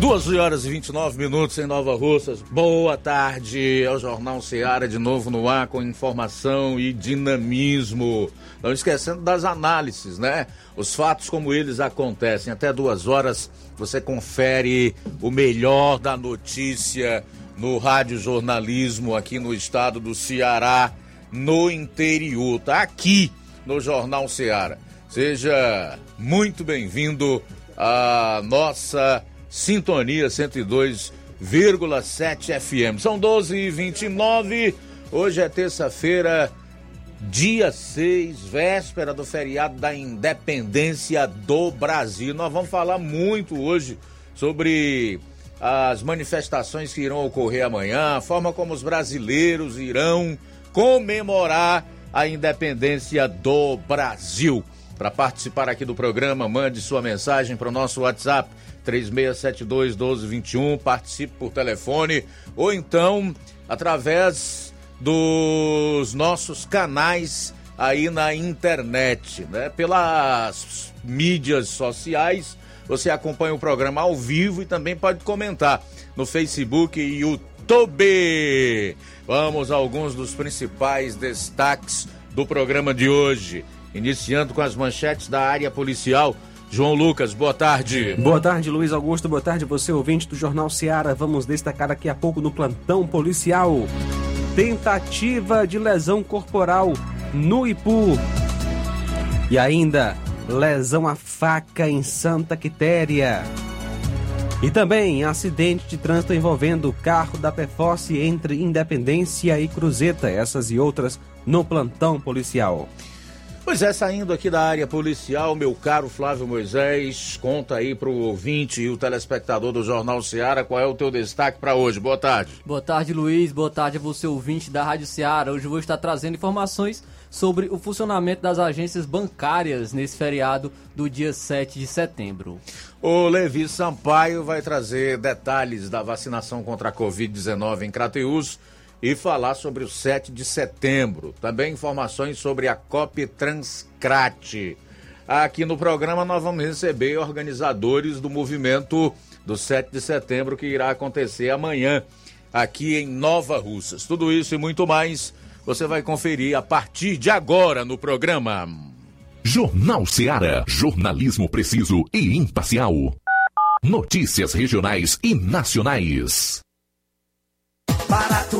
12 horas e 29 minutos em Nova Russas. Boa tarde. É o Jornal Seara de novo no ar com informação e dinamismo. Não esquecendo das análises, né? Os fatos como eles acontecem. Até duas horas você confere o melhor da notícia no rádio jornalismo aqui no estado do Ceará, no interior. Tá aqui no Jornal Seara. Seja muito bem-vindo à nossa Sintonia 102,7 FM. São 12 e 29 Hoje é terça-feira, dia 6, véspera do feriado da independência do Brasil. Nós vamos falar muito hoje sobre as manifestações que irão ocorrer amanhã, a forma como os brasileiros irão comemorar a independência do Brasil. Para participar aqui do programa, mande sua mensagem para o nosso WhatsApp 3672 1221, participe por telefone ou então através dos nossos canais aí na internet, né? Pelas mídias sociais, você acompanha o programa ao vivo e também pode comentar no Facebook e YouTube. Vamos a alguns dos principais destaques do programa de hoje, iniciando com as manchetes da área policial. João Lucas, boa tarde. Boa tarde, Luiz Augusto. Boa tarde, você ouvinte do Jornal Seara. Vamos destacar daqui a pouco no plantão policial. Tentativa de lesão corporal no Ipu. E ainda, lesão à faca em Santa Quitéria. E também acidente de trânsito envolvendo o carro da Pefosse entre Independência e Cruzeta. Essas e outras no plantão policial. Pois é, saindo aqui da área policial, meu caro Flávio Moisés, conta aí pro ouvinte e o telespectador do Jornal Seara qual é o teu destaque para hoje. Boa tarde. Boa tarde, Luiz. Boa tarde a você, ouvinte da Rádio Seara. Hoje eu vou estar trazendo informações sobre o funcionamento das agências bancárias nesse feriado do dia 7 de setembro. O Levi Sampaio vai trazer detalhes da vacinação contra a Covid-19 em Crateus e falar sobre o 7 de setembro. Também informações sobre a COP Transcrate. Aqui no programa nós vamos receber organizadores do movimento do 7 de setembro que irá acontecer amanhã aqui em Nova Russas. Tudo isso e muito mais você vai conferir a partir de agora no programa. Jornal Seara. Jornalismo preciso e imparcial. Notícias regionais e nacionais. Barato,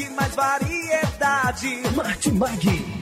Mais variedade. Martimag.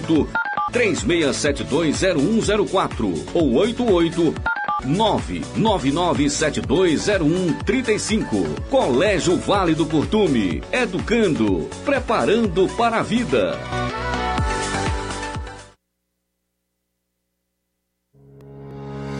36720104 ou 88 999720135. Colégio Vale do Curtume. Educando, preparando para a vida.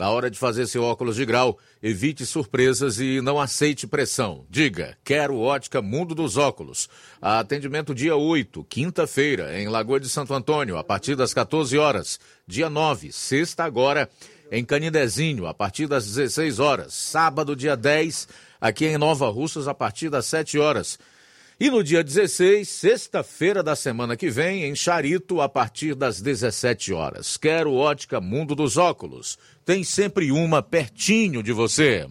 na hora de fazer seu óculos de grau, evite surpresas e não aceite pressão. Diga, quero ótica Mundo dos Óculos. Atendimento dia 8, quinta-feira, em Lagoa de Santo Antônio, a partir das 14 horas. Dia 9, sexta agora, em Canidezinho, a partir das 16 horas. Sábado, dia 10, aqui em Nova Russas, a partir das 7 horas. E no dia 16, sexta-feira da semana que vem, em Charito, a partir das 17 horas. Quero ótica Mundo dos Óculos. Tem sempre uma pertinho de você.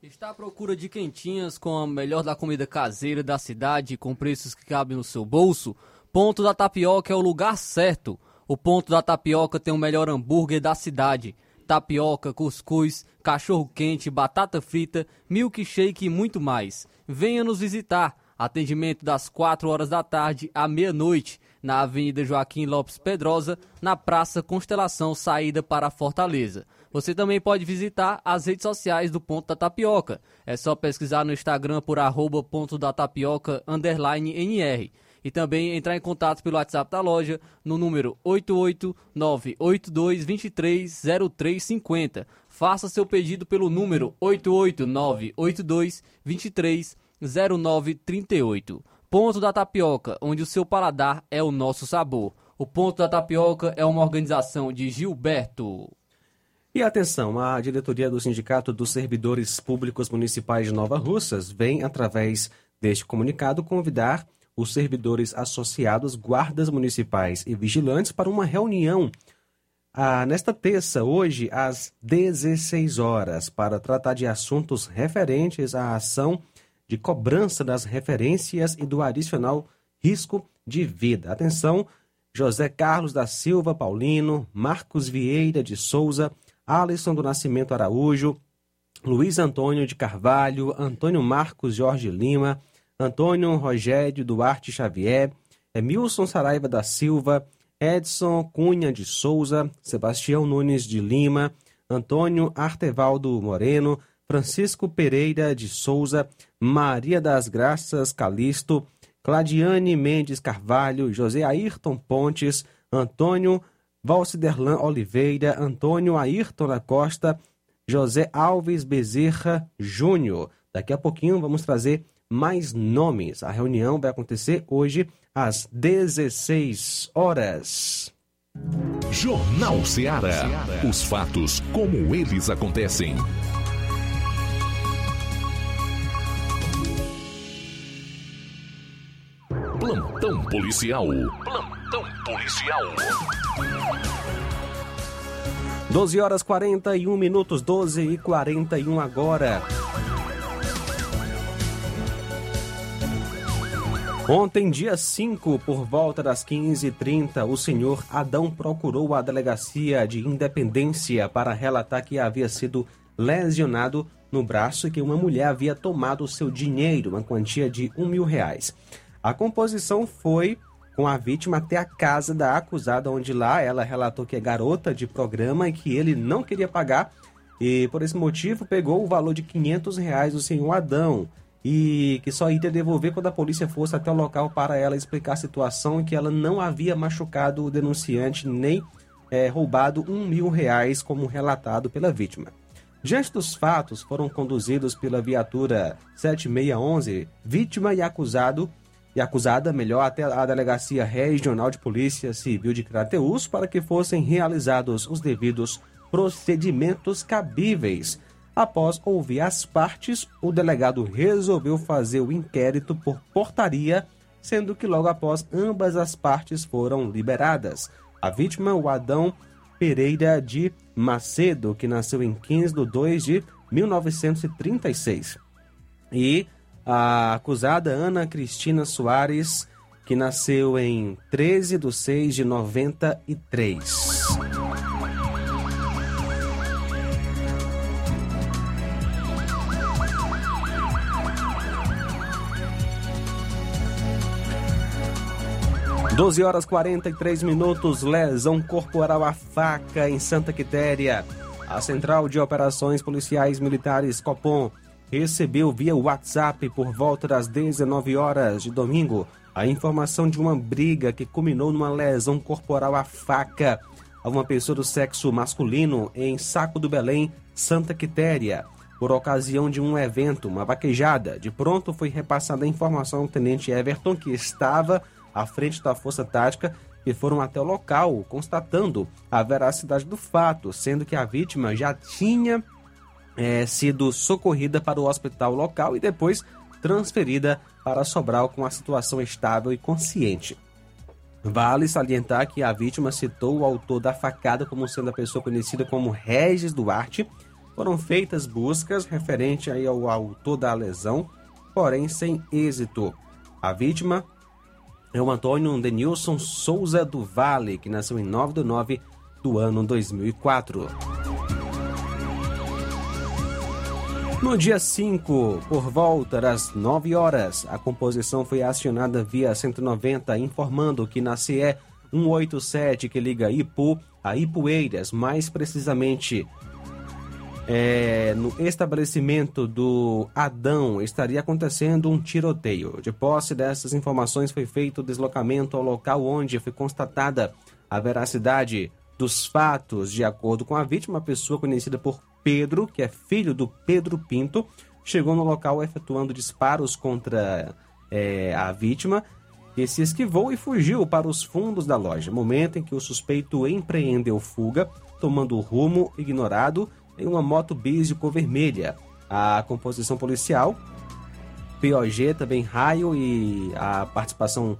Está à procura de quentinhas com a melhor da comida caseira da cidade, com preços que cabem no seu bolso? Ponto da Tapioca é o lugar certo. O Ponto da Tapioca tem o melhor hambúrguer da cidade. Tapioca, cuscuz, cachorro quente, batata frita, milkshake e muito mais. Venha nos visitar. Atendimento das 4 horas da tarde à meia-noite, na Avenida Joaquim Lopes Pedrosa, na Praça Constelação, saída para Fortaleza. Você também pode visitar as redes sociais do Ponto da Tapioca. É só pesquisar no Instagram por arroba ponto da tapioca underline NR. E também entrar em contato pelo WhatsApp da loja no número 88982230350. Faça seu pedido pelo número 88982230350. 0938. Ponto da Tapioca, onde o seu paladar é o nosso sabor. O Ponto da Tapioca é uma organização de Gilberto. E atenção, a diretoria do Sindicato dos Servidores Públicos Municipais de Nova Russas vem, através deste comunicado, convidar os servidores associados, guardas municipais e vigilantes para uma reunião ah, nesta terça, hoje, às 16 horas, para tratar de assuntos referentes à ação de cobrança das referências e do adicional risco de vida. Atenção, José Carlos da Silva Paulino, Marcos Vieira de Souza, Alisson do Nascimento Araújo, Luiz Antônio de Carvalho, Antônio Marcos Jorge Lima, Antônio Rogério Duarte Xavier, Emilson Saraiva da Silva, Edson Cunha de Souza, Sebastião Nunes de Lima, Antônio Artevaldo Moreno, Francisco Pereira de Souza, Maria das Graças Calisto, Cladiane Mendes Carvalho, José Ayrton Pontes, Antônio Valciderlan Oliveira, Antônio Ayrton da Costa, José Alves Bezerra Júnior. Daqui a pouquinho vamos trazer mais nomes. A reunião vai acontecer hoje às 16 horas. Jornal Ceará. Os fatos como eles acontecem. Plantão policial. Plantão policial. 12 horas 41 minutos, 12 e 41 agora. Ontem, dia 5, por volta das 15h30, o senhor Adão procurou a delegacia de Independência para relatar que havia sido lesionado no braço e que uma mulher havia tomado seu dinheiro, uma quantia de um mil reais. A composição foi com a vítima até a casa da acusada, onde lá ela relatou que é garota de programa e que ele não queria pagar e por esse motivo pegou o valor de 500 reais do senhor Adão e que só iria devolver quando a polícia fosse até o local para ela explicar a situação e que ela não havia machucado o denunciante nem é, roubado um mil reais como relatado pela vítima. Diante dos fatos, foram conduzidos pela viatura 7611, vítima e acusado e acusada, melhor, até a Delegacia Regional de Polícia Civil de Crateús para que fossem realizados os devidos procedimentos cabíveis. Após ouvir as partes, o delegado resolveu fazer o inquérito por portaria, sendo que logo após ambas as partes foram liberadas. A vítima, o Adão Pereira de Macedo, que nasceu em 15 de 2 de 1936. E a acusada Ana Cristina Soares, que nasceu em 13 de 6 de 93. Doze horas 43 minutos, lesão corporal à faca em Santa Quitéria. A Central de Operações Policiais Militares Copom recebeu via WhatsApp por volta das 19 horas de domingo a informação de uma briga que culminou numa lesão corporal à faca a uma pessoa do sexo masculino em Saco do Belém, Santa Quitéria, por ocasião de um evento, uma vaquejada. De pronto foi repassada a informação ao tenente Everton, que estava à frente da Força Tática, que foram até o local, constatando a veracidade do fato, sendo que a vítima já tinha é, sido socorrida para o hospital local e depois transferida para Sobral com a situação estável e consciente. Vale salientar que a vítima citou o autor da facada como sendo a pessoa conhecida como Regis Duarte. Foram feitas buscas referente aí ao autor da lesão, porém sem êxito. A vítima é o Antônio Denilson Souza do Vale, que nasceu em 9 de 9 do ano 2004. No dia 5, por volta das 9 horas, a composição foi acionada via 190, informando que na CE 187 que liga Ipu a Ipueiras, mais precisamente é, no estabelecimento do Adão, estaria acontecendo um tiroteio. De posse dessas informações, foi feito o deslocamento ao local onde foi constatada a veracidade dos fatos. De acordo com a vítima, a pessoa conhecida por Pedro, que é filho do Pedro Pinto, chegou no local efetuando disparos contra é, a vítima, que se esquivou e fugiu para os fundos da loja, momento em que o suspeito empreendeu fuga, tomando rumo ignorado em uma moto cor vermelha. A composição policial, POG, também Raio e a participação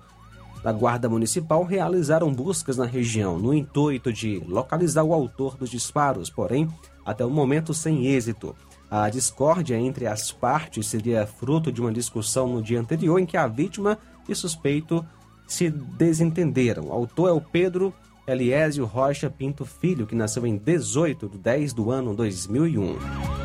da Guarda Municipal realizaram buscas na região no intuito de localizar o autor dos disparos, porém até o momento sem êxito. A discórdia entre as partes seria fruto de uma discussão no dia anterior em que a vítima e suspeito se desentenderam. O autor é o Pedro Eliésio Rocha Pinto Filho, que nasceu em 18 de 10 do ano 2001.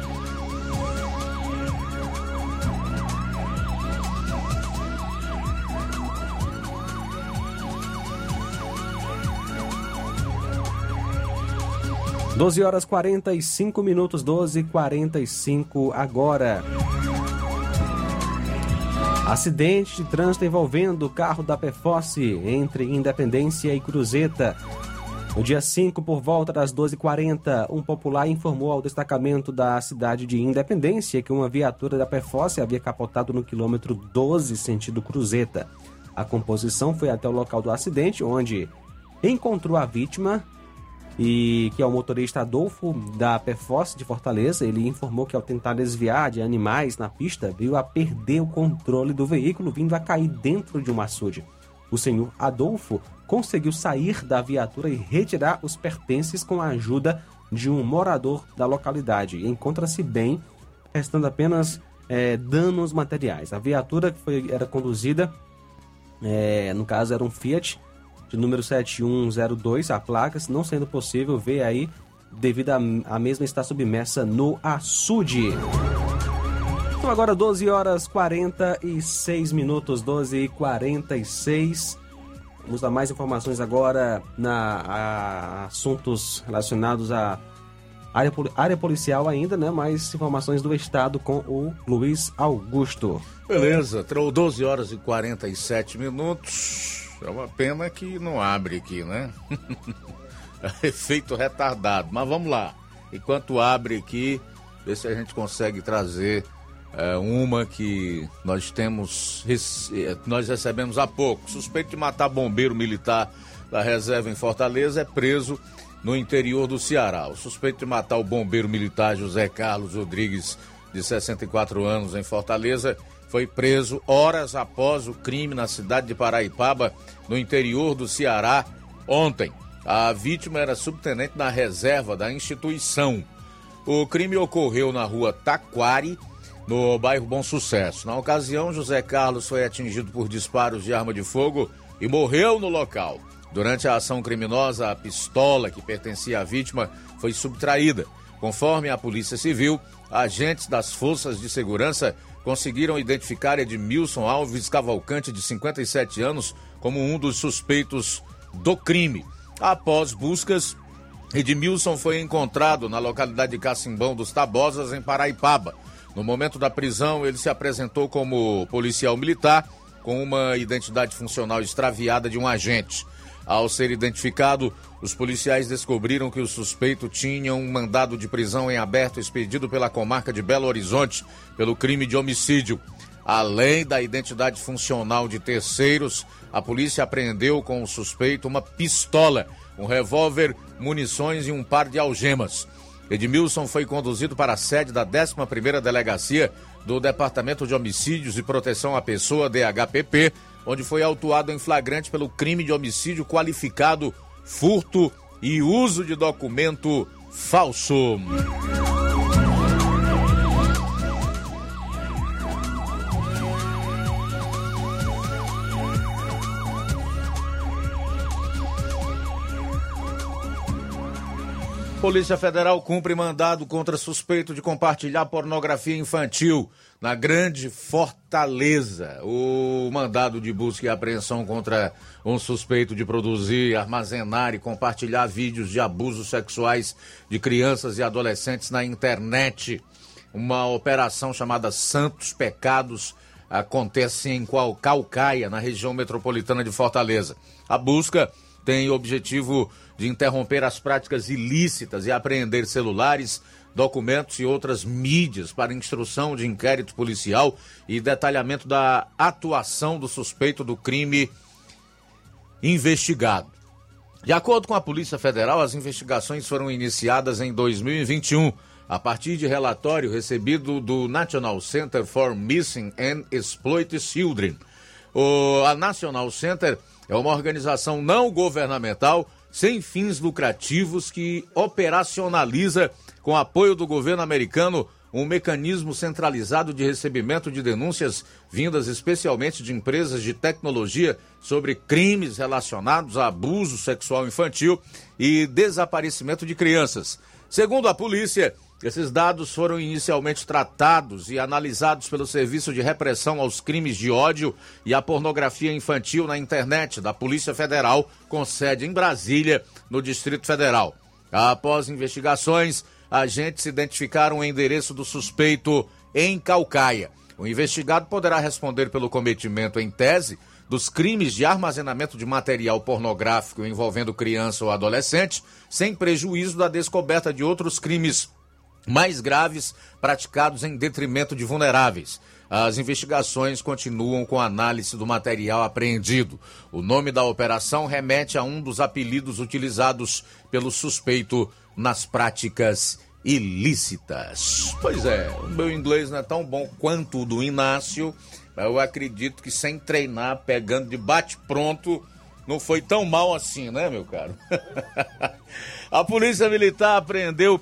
12 horas 45 minutos, 12 45 agora. Acidente de trânsito envolvendo o carro da Pefosse entre Independência e Cruzeta. No dia 5, por volta das 12h40, um popular informou ao destacamento da cidade de Independência que uma viatura da Pefosse havia capotado no quilômetro 12, sentido Cruzeta. A composição foi até o local do acidente, onde encontrou a vítima e que é o motorista Adolfo da PFOS de Fortaleza. Ele informou que ao tentar desviar de animais na pista, veio a perder o controle do veículo, vindo a cair dentro de um açude. O senhor Adolfo conseguiu sair da viatura e retirar os pertences com a ajuda de um morador da localidade. Encontra-se bem, restando apenas é, danos materiais. A viatura foi, era conduzida, é, no caso era um Fiat de número 7102, a placa, não sendo possível ver aí, devido a, a mesma estar submersa no açude. Então agora 12 horas 46 minutos, 12 e 46. Vamos dar mais informações agora na a, assuntos relacionados à área, área policial ainda, né? Mais informações do estado com o Luiz Augusto. Beleza, 12 horas e 47 minutos. É uma pena que não abre aqui, né? Efeito retardado. Mas vamos lá. Enquanto abre aqui, ver se a gente consegue trazer é, uma que nós temos, é, nós recebemos há pouco. Suspeito de matar bombeiro militar da reserva em Fortaleza é preso no interior do Ceará. O suspeito de matar o bombeiro militar José Carlos Rodrigues, de 64 anos, em Fortaleza, foi preso horas após o crime na cidade de Paraipaba, no interior do Ceará, ontem. A vítima era subtenente na reserva da instituição. O crime ocorreu na rua Taquari, no bairro Bom Sucesso. Na ocasião, José Carlos foi atingido por disparos de arma de fogo e morreu no local. Durante a ação criminosa, a pistola que pertencia à vítima foi subtraída. Conforme a Polícia Civil, agentes das forças de segurança conseguiram identificar Edmilson Alves Cavalcante, de 57 anos, como um dos suspeitos do crime. Após buscas, Edmilson foi encontrado na localidade de Cacimbão dos Tabosas, em Paraipaba. No momento da prisão, ele se apresentou como policial militar com uma identidade funcional extraviada de um agente. Ao ser identificado, os policiais descobriram que o suspeito tinha um mandado de prisão em aberto expedido pela comarca de Belo Horizonte pelo crime de homicídio. Além da identidade funcional de terceiros, a polícia apreendeu com o suspeito uma pistola, um revólver, munições e um par de algemas. Edmilson foi conduzido para a sede da 11ª Delegacia do Departamento de Homicídios e Proteção à Pessoa, DHPP, onde foi autuado em flagrante pelo crime de homicídio qualificado, furto e uso de documento falso. Polícia Federal cumpre mandado contra suspeito de compartilhar pornografia infantil na Grande Fortaleza. O mandado de busca e apreensão contra um suspeito de produzir, armazenar e compartilhar vídeos de abusos sexuais de crianças e adolescentes na internet. Uma operação chamada Santos Pecados acontece em Calcaia, na região metropolitana de Fortaleza. A busca tem o objetivo de interromper as práticas ilícitas e apreender celulares, documentos e outras mídias para instrução de inquérito policial e detalhamento da atuação do suspeito do crime investigado. De acordo com a Polícia Federal, as investigações foram iniciadas em 2021, a partir de relatório recebido do National Center for Missing and Exploited Children. O, a National Center é uma organização não governamental sem fins lucrativos que operacionaliza, com apoio do governo americano, um mecanismo centralizado de recebimento de denúncias vindas especialmente de empresas de tecnologia sobre crimes relacionados a abuso sexual infantil e desaparecimento de crianças. Segundo a polícia, esses dados foram inicialmente tratados e analisados pelo Serviço de Repressão aos Crimes de Ódio e à Pornografia Infantil na Internet da Polícia Federal, com sede em Brasília, no Distrito Federal. Após investigações, agentes identificaram o endereço do suspeito em Calcaia. O investigado poderá responder pelo cometimento em tese dos crimes de armazenamento de material pornográfico envolvendo criança ou adolescente, sem prejuízo da descoberta de outros crimes mais graves praticados em detrimento de vulneráveis. As investigações continuam com análise do material apreendido. O nome da operação remete a um dos apelidos utilizados pelo suspeito nas práticas ilícitas. Pois é, o meu inglês não é tão bom quanto o do Inácio, mas eu acredito que sem treinar, pegando de bate-pronto, não foi tão mal assim, né, meu caro? a Polícia Militar apreendeu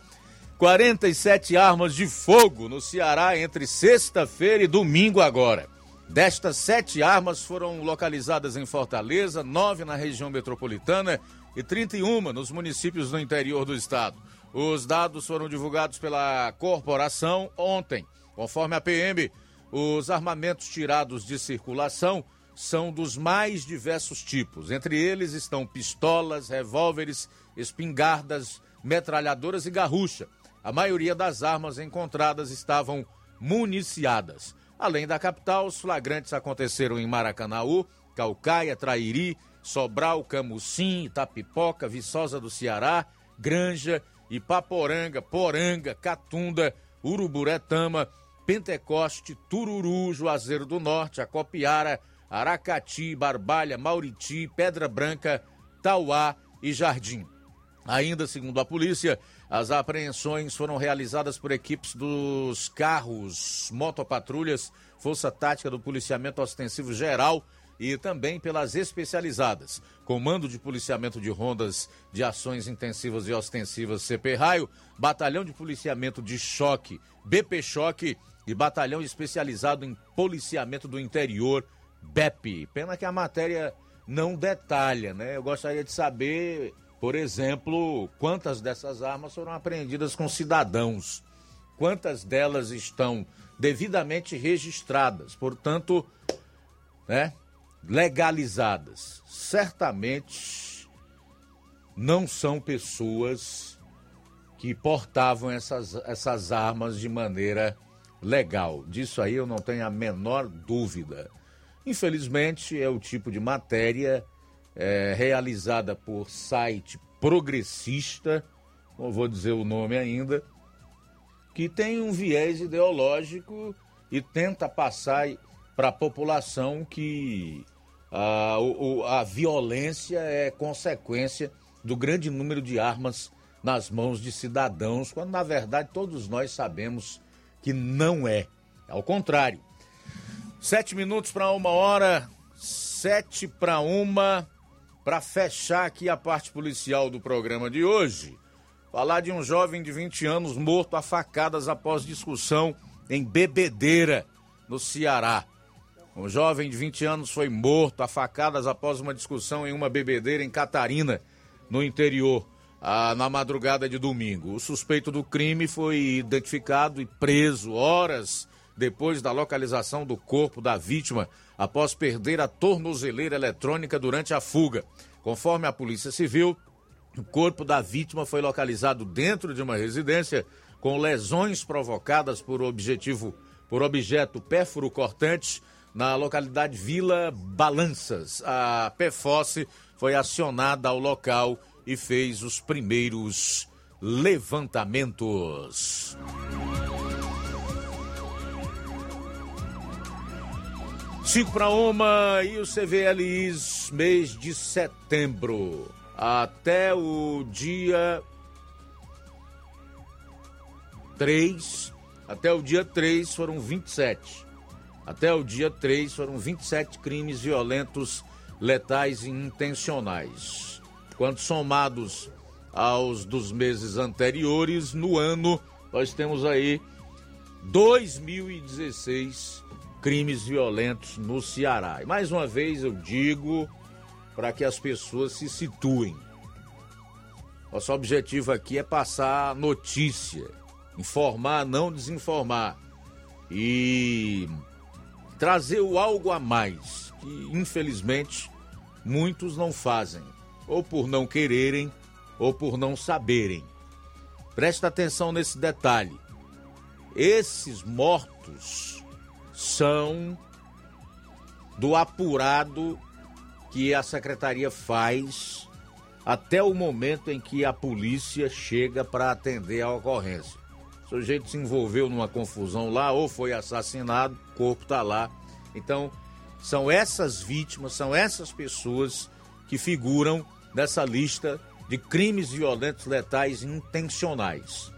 47 armas de fogo no Ceará entre sexta-feira e domingo agora. Destas sete armas foram localizadas em Fortaleza, nove na região metropolitana e 31 nos municípios do interior do estado. Os dados foram divulgados pela corporação ontem. Conforme a PM, os armamentos tirados de circulação são dos mais diversos tipos. Entre eles estão pistolas, revólveres, espingardas, metralhadoras e garrucha. A maioria das armas encontradas estavam municiadas. Além da capital, os flagrantes aconteceram em Maracanaú, Calcaia, Trairi, Sobral, Camucim, Itapipoca, Viçosa do Ceará, Granja, Ipaporanga, Poranga, Catunda, Uruburetama, Pentecoste, Tururu, Juazeiro do Norte, Acopiara, Aracati, Barbalha, Mauriti, Pedra Branca, Tauá e Jardim. Ainda segundo a polícia, as apreensões foram realizadas por equipes dos carros, motopatrulhas, Força Tática do Policiamento Ostensivo Geral e também pelas especializadas. Comando de Policiamento de Rondas de Ações Intensivas e Ostensivas CP Raio, Batalhão de Policiamento de Choque BP Choque e Batalhão Especializado em Policiamento do Interior BEP. Pena que a matéria não detalha, né? Eu gostaria de saber por exemplo, quantas dessas armas foram apreendidas com cidadãos? Quantas delas estão devidamente registradas, portanto, né, legalizadas? Certamente não são pessoas que portavam essas, essas armas de maneira legal. Disso aí eu não tenho a menor dúvida. Infelizmente, é o tipo de matéria é, realizada por site progressista, não vou dizer o nome ainda, que tem um viés ideológico e tenta passar para a população que a, a violência é consequência do grande número de armas nas mãos de cidadãos, quando na verdade todos nós sabemos que não é. Ao contrário. Sete minutos para uma hora, sete para uma, para fechar aqui a parte policial do programa de hoje. Falar de um jovem de 20 anos morto a facadas após discussão em Bebedeira, no Ceará. Um jovem de 20 anos foi morto a facadas após uma discussão em uma bebedeira em Catarina, no interior, na madrugada de domingo. O suspeito do crime foi identificado e preso horas depois da localização do corpo da vítima após perder a tornozeleira eletrônica durante a fuga. Conforme a Polícia Civil, o corpo da vítima foi localizado dentro de uma residência com lesões provocadas por objetivo por objeto pérfuro cortante na localidade Vila Balanças. A PFOS foi acionada ao local e fez os primeiros levantamentos. Cinco para uma e o CVLIs mês de setembro até o dia 3, até o dia 3 foram 27. Até o dia 3 foram 27 crimes violentos, letais e intencionais. Quando somados aos dos meses anteriores, no ano nós temos aí 2016 crimes violentos no Ceará. E mais uma vez eu digo para que as pessoas se situem. Nosso objetivo aqui é passar notícia, informar, não desinformar. E trazer o algo a mais, que infelizmente muitos não fazem, ou por não quererem, ou por não saberem. Presta atenção nesse detalhe. Esses mortos são do apurado que a secretaria faz até o momento em que a polícia chega para atender a ocorrência. O sujeito se envolveu numa confusão lá ou foi assassinado, o corpo está lá. Então, são essas vítimas, são essas pessoas que figuram nessa lista de crimes violentos letais intencionais,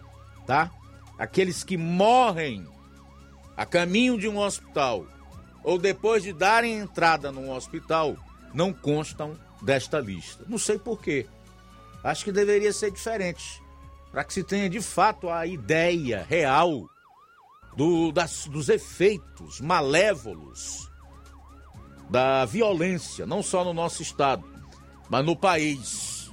tá? Aqueles que morrem a caminho de um hospital ou depois de darem entrada num hospital não constam desta lista. Não sei porquê. Acho que deveria ser diferente para que se tenha de fato a ideia real do, das, dos efeitos malévolos da violência, não só no nosso estado, mas no país.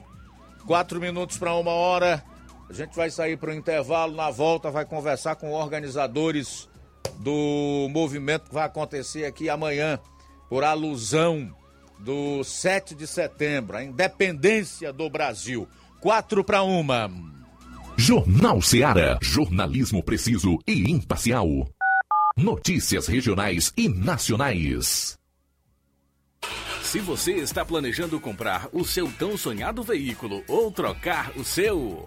Quatro minutos para uma hora, a gente vai sair para o intervalo. Na volta, vai conversar com organizadores do movimento que vai acontecer aqui amanhã, por alusão do 7 de setembro, a independência do Brasil. Quatro para uma. Jornal Seara. Jornalismo preciso e imparcial. Notícias regionais e nacionais. Se você está planejando comprar o seu tão sonhado veículo ou trocar o seu.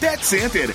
Pet Center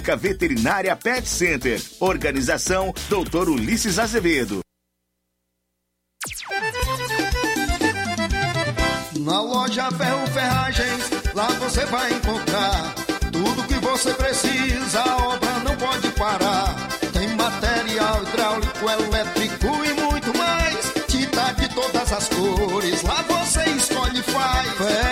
Veterinária Pet Center. Organização Dr. Ulisses Azevedo. Na loja Ferro Ferragens, lá você vai encontrar tudo que você precisa, a obra não pode parar. Tem material hidráulico, elétrico e muito mais. Tinta de todas as cores, lá você escolhe e faz.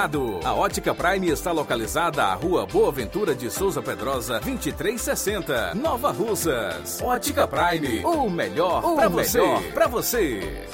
A Ótica Prime está localizada à Rua Boa Ventura de Souza Pedrosa, 2360, Nova Russas. Ótica Prime, o melhor para você. Pra você.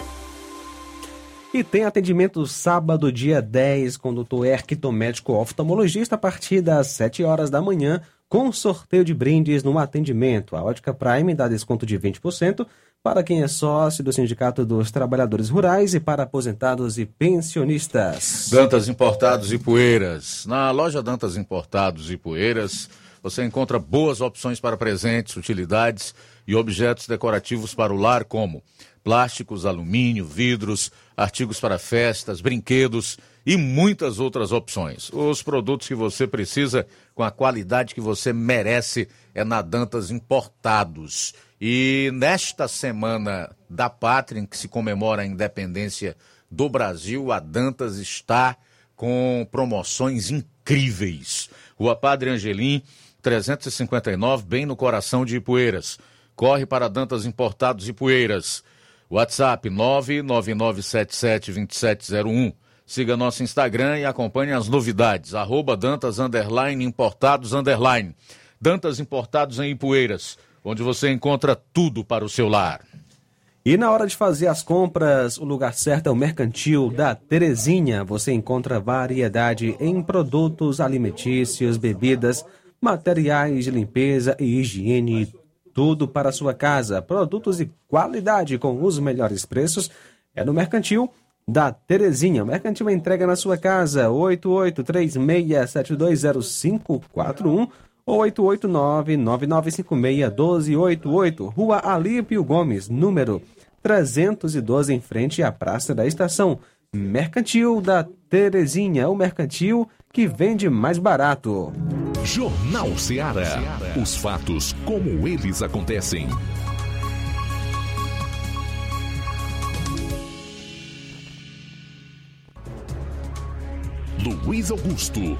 E tem atendimento sábado, dia 10, com o doutor Erquito, médico oftalmologista, a partir das 7 horas da manhã, com sorteio de brindes no atendimento. A Ótica Prime dá desconto de 20% para quem é sócio do Sindicato dos Trabalhadores Rurais e para aposentados e pensionistas. Dantas Importados e Poeiras. Na loja Dantas Importados e Poeiras, você encontra boas opções para presentes, utilidades e objetos decorativos para o lar, como plásticos, alumínio, vidros, artigos para festas, brinquedos e muitas outras opções. Os produtos que você precisa com a qualidade que você merece é na Dantas Importados. E nesta semana da pátria, em que se comemora a independência do Brasil, a Dantas está com promoções incríveis. Rua Padre Angelim, 359, bem no coração de Ipueiras. Corre para Dantas Importados Ipueiras. WhatsApp 999772701. Siga nosso Instagram e acompanhe as novidades. Arroba Dantas Underline Importados Underline. Dantas Importados em Ipueiras, onde você encontra tudo para o seu lar. E na hora de fazer as compras, o lugar certo é o Mercantil da Terezinha. Você encontra variedade em produtos alimentícios, bebidas, materiais de limpeza e higiene, tudo para a sua casa. Produtos de qualidade com os melhores preços é no Mercantil da Terezinha. Mercantil entrega na sua casa 8836720541 ou 889-9956-1288, Rua Alípio Gomes, número 312, em frente à Praça da Estação. Mercantil da Terezinha, o mercantil que vende mais barato. Jornal Ceará. Os fatos como eles acontecem. Luiz Augusto.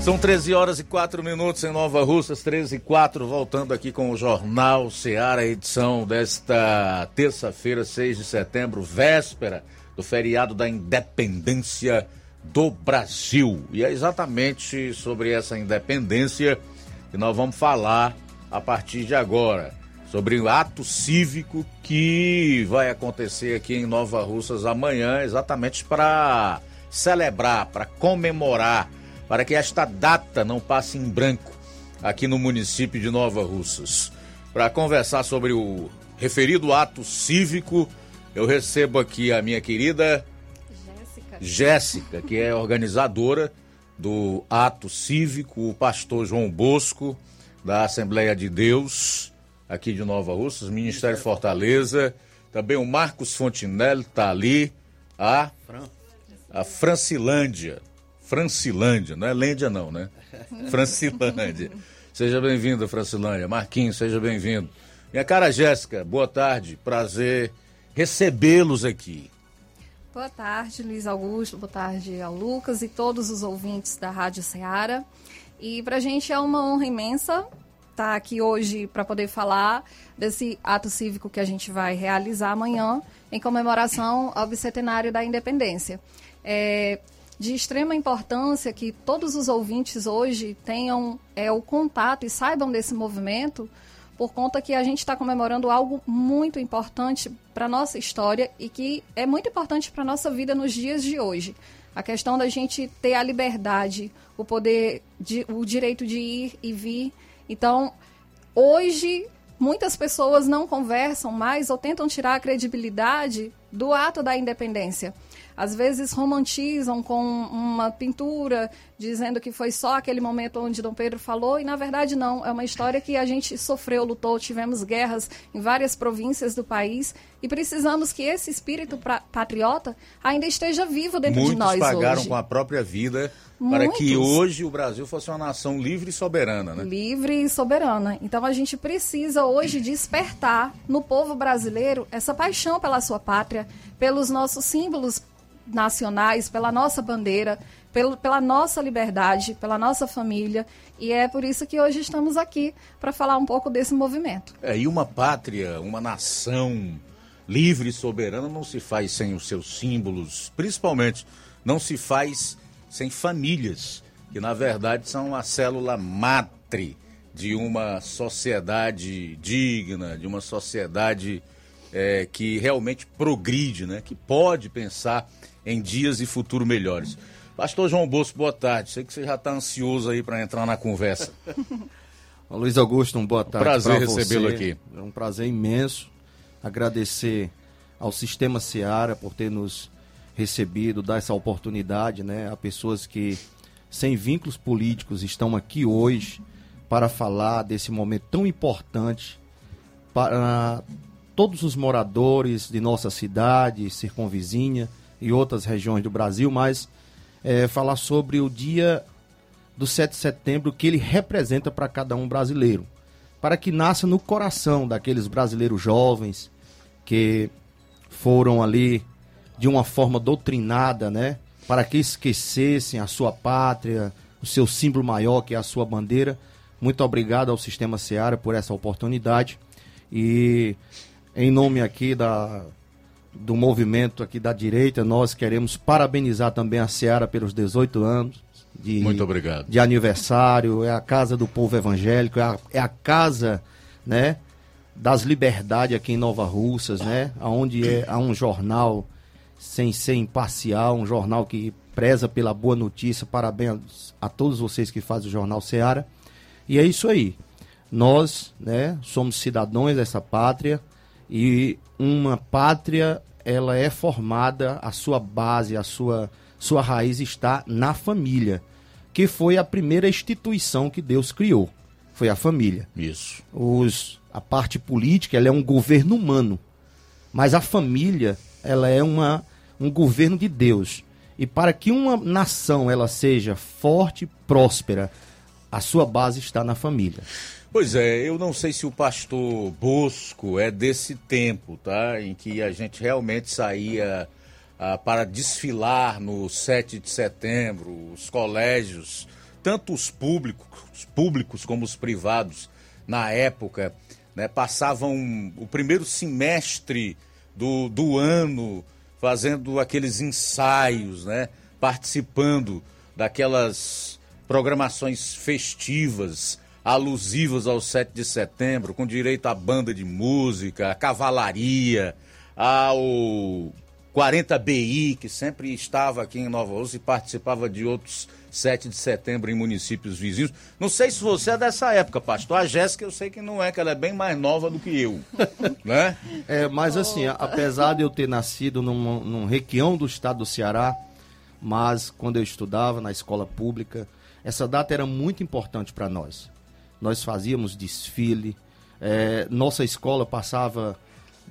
São 13 horas e 4 minutos em Nova Russas, 13 e 4, voltando aqui com o Jornal Ceará, edição desta terça-feira, 6 de setembro, véspera do feriado da independência do Brasil. E é exatamente sobre essa independência que nós vamos falar a partir de agora. Sobre o ato cívico que vai acontecer aqui em Nova Russas amanhã, exatamente para celebrar, para comemorar, para que esta data não passe em branco aqui no município de Nova Russas. Para conversar sobre o referido ato cívico, eu recebo aqui a minha querida Jéssica, que é organizadora do ato cívico, o pastor João Bosco, da Assembleia de Deus, aqui de Nova Russas, Ministério Fortaleza, também o Marcos Fontinelli está ali, a, a Francilândia, Francilândia, não é Lândia não, né? Francilândia. Seja bem-vindo, Francilândia. Marquinhos, seja bem-vindo. Minha cara Jéssica, boa tarde, prazer recebê-los aqui. Boa tarde, Luiz Augusto, boa tarde ao Lucas e todos os ouvintes da Rádio Ceará. E para a gente é uma honra imensa estar tá aqui hoje para poder falar desse ato cívico que a gente vai realizar amanhã em comemoração ao bicentenário da independência. É de extrema importância que todos os ouvintes hoje tenham é, o contato e saibam desse movimento, por conta que a gente está comemorando algo muito importante para a nossa história e que é muito importante para a nossa vida nos dias de hoje. A questão da gente ter a liberdade, o poder, de, o direito de ir e vir. Então, hoje, muitas pessoas não conversam mais ou tentam tirar a credibilidade do ato da independência. Às vezes romantizam com uma pintura, dizendo que foi só aquele momento onde Dom Pedro falou, e na verdade não. É uma história que a gente sofreu, lutou, tivemos guerras em várias províncias do país e precisamos que esse espírito patriota ainda esteja vivo dentro Muitos de nós pagaram hoje. com a própria vida para Muitos. que hoje o Brasil fosse uma nação livre e soberana, né? livre e soberana. Então a gente precisa hoje despertar no povo brasileiro essa paixão pela sua pátria, pelos nossos símbolos nacionais, pela nossa bandeira, pelo, pela nossa liberdade, pela nossa família. E é por isso que hoje estamos aqui para falar um pouco desse movimento. É, e uma pátria, uma nação livre e soberana não se faz sem os seus símbolos, principalmente não se faz sem famílias, que na verdade são a célula matre de uma sociedade digna, de uma sociedade é, que realmente progride, né? que pode pensar em dias e futuro melhores. Pastor João Bosco, boa tarde. Sei que você já está ansioso aí para entrar na conversa. Luiz Augusto, um boa tarde. Prazer recebê-lo aqui. É um prazer imenso agradecer ao Sistema Seara por ter nos recebido, dar essa oportunidade, né, a pessoas que sem vínculos políticos estão aqui hoje para falar desse momento tão importante para todos os moradores de nossa cidade, circunvizinha e outras regiões do Brasil, mas é, falar sobre o dia do 7 de setembro que ele representa para cada um brasileiro, para que nasça no coração daqueles brasileiros jovens que foram ali de uma forma doutrinada, né, para que esquecessem a sua pátria, o seu símbolo maior que é a sua bandeira. Muito obrigado ao Sistema Seara por essa oportunidade. E em nome aqui da do movimento aqui da direita, nós queremos parabenizar também a Seara pelos 18 anos de, Muito obrigado. de aniversário, é a casa do povo evangélico, é a, é a casa, né, das liberdades aqui em Nova Russas, né, onde é, há um jornal sem ser imparcial, um jornal que preza pela boa notícia. Parabéns a todos vocês que fazem o Jornal Seara. E é isso aí. Nós, né, somos cidadãos dessa pátria e uma pátria ela é formada, a sua base, a sua sua raiz está na família, que foi a primeira instituição que Deus criou. Foi a família. Isso. Os a parte política, ela é um governo humano. Mas a família, ela é uma um governo de Deus. E para que uma nação ela seja forte, próspera, a sua base está na família. Pois é, eu não sei se o pastor Bosco é desse tempo, tá? Em que a gente realmente saía ah, para desfilar no 7 de setembro, os colégios, tanto os públicos, públicos como os privados, na época, né, passavam o primeiro semestre do, do ano fazendo aqueles ensaios, né, participando daquelas programações festivas alusivas ao 7 de setembro, com direito à banda de música, à cavalaria, ao 40BI, que sempre estava aqui em Nova Rússia e participava de outros 7 de setembro em municípios vizinhos. Não sei se você é dessa época, pastor. A Jéssica eu sei que não é, que ela é bem mais nova do que eu, né? É, mas assim, apesar de eu ter nascido num, num requião do estado do Ceará, mas quando eu estudava na escola pública, essa data era muito importante para nós. Nós fazíamos desfile, é, nossa escola passava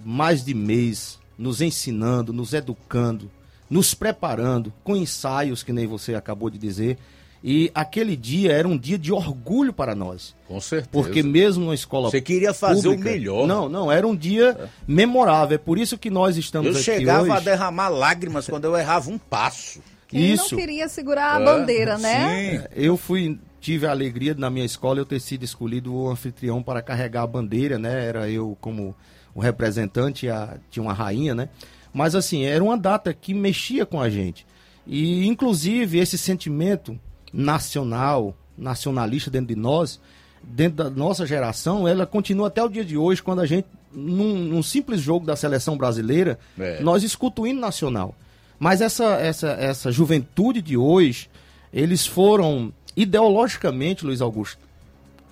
mais de mês nos ensinando, nos educando, nos preparando, com ensaios, que nem você acabou de dizer. E aquele dia era um dia de orgulho para nós. Com certeza. Porque mesmo na escola Você queria fazer pública, o melhor. Não, não, era um dia memorável. É por isso que nós estamos Eu aqui chegava hoje. a derramar lágrimas quando eu errava um passo. Quem Isso. não queria segurar a É, bandeira, né? É, Eu fui tive a alegria na minha escola eu ter sido escolhido o anfitrião para carregar a bandeira, né? Era eu como o representante, a, tinha uma rainha, né? Mas assim, era uma data que mexia com a gente. E inclusive esse sentimento nacional, nacionalista dentro de nós, dentro da nossa geração, ela continua até o dia de hoje, quando a gente, num, num simples jogo da seleção brasileira, É. nós escuta o hino nacional. Mas essa, essa, essa juventude de hoje, eles foram ideologicamente, Luiz Augusto,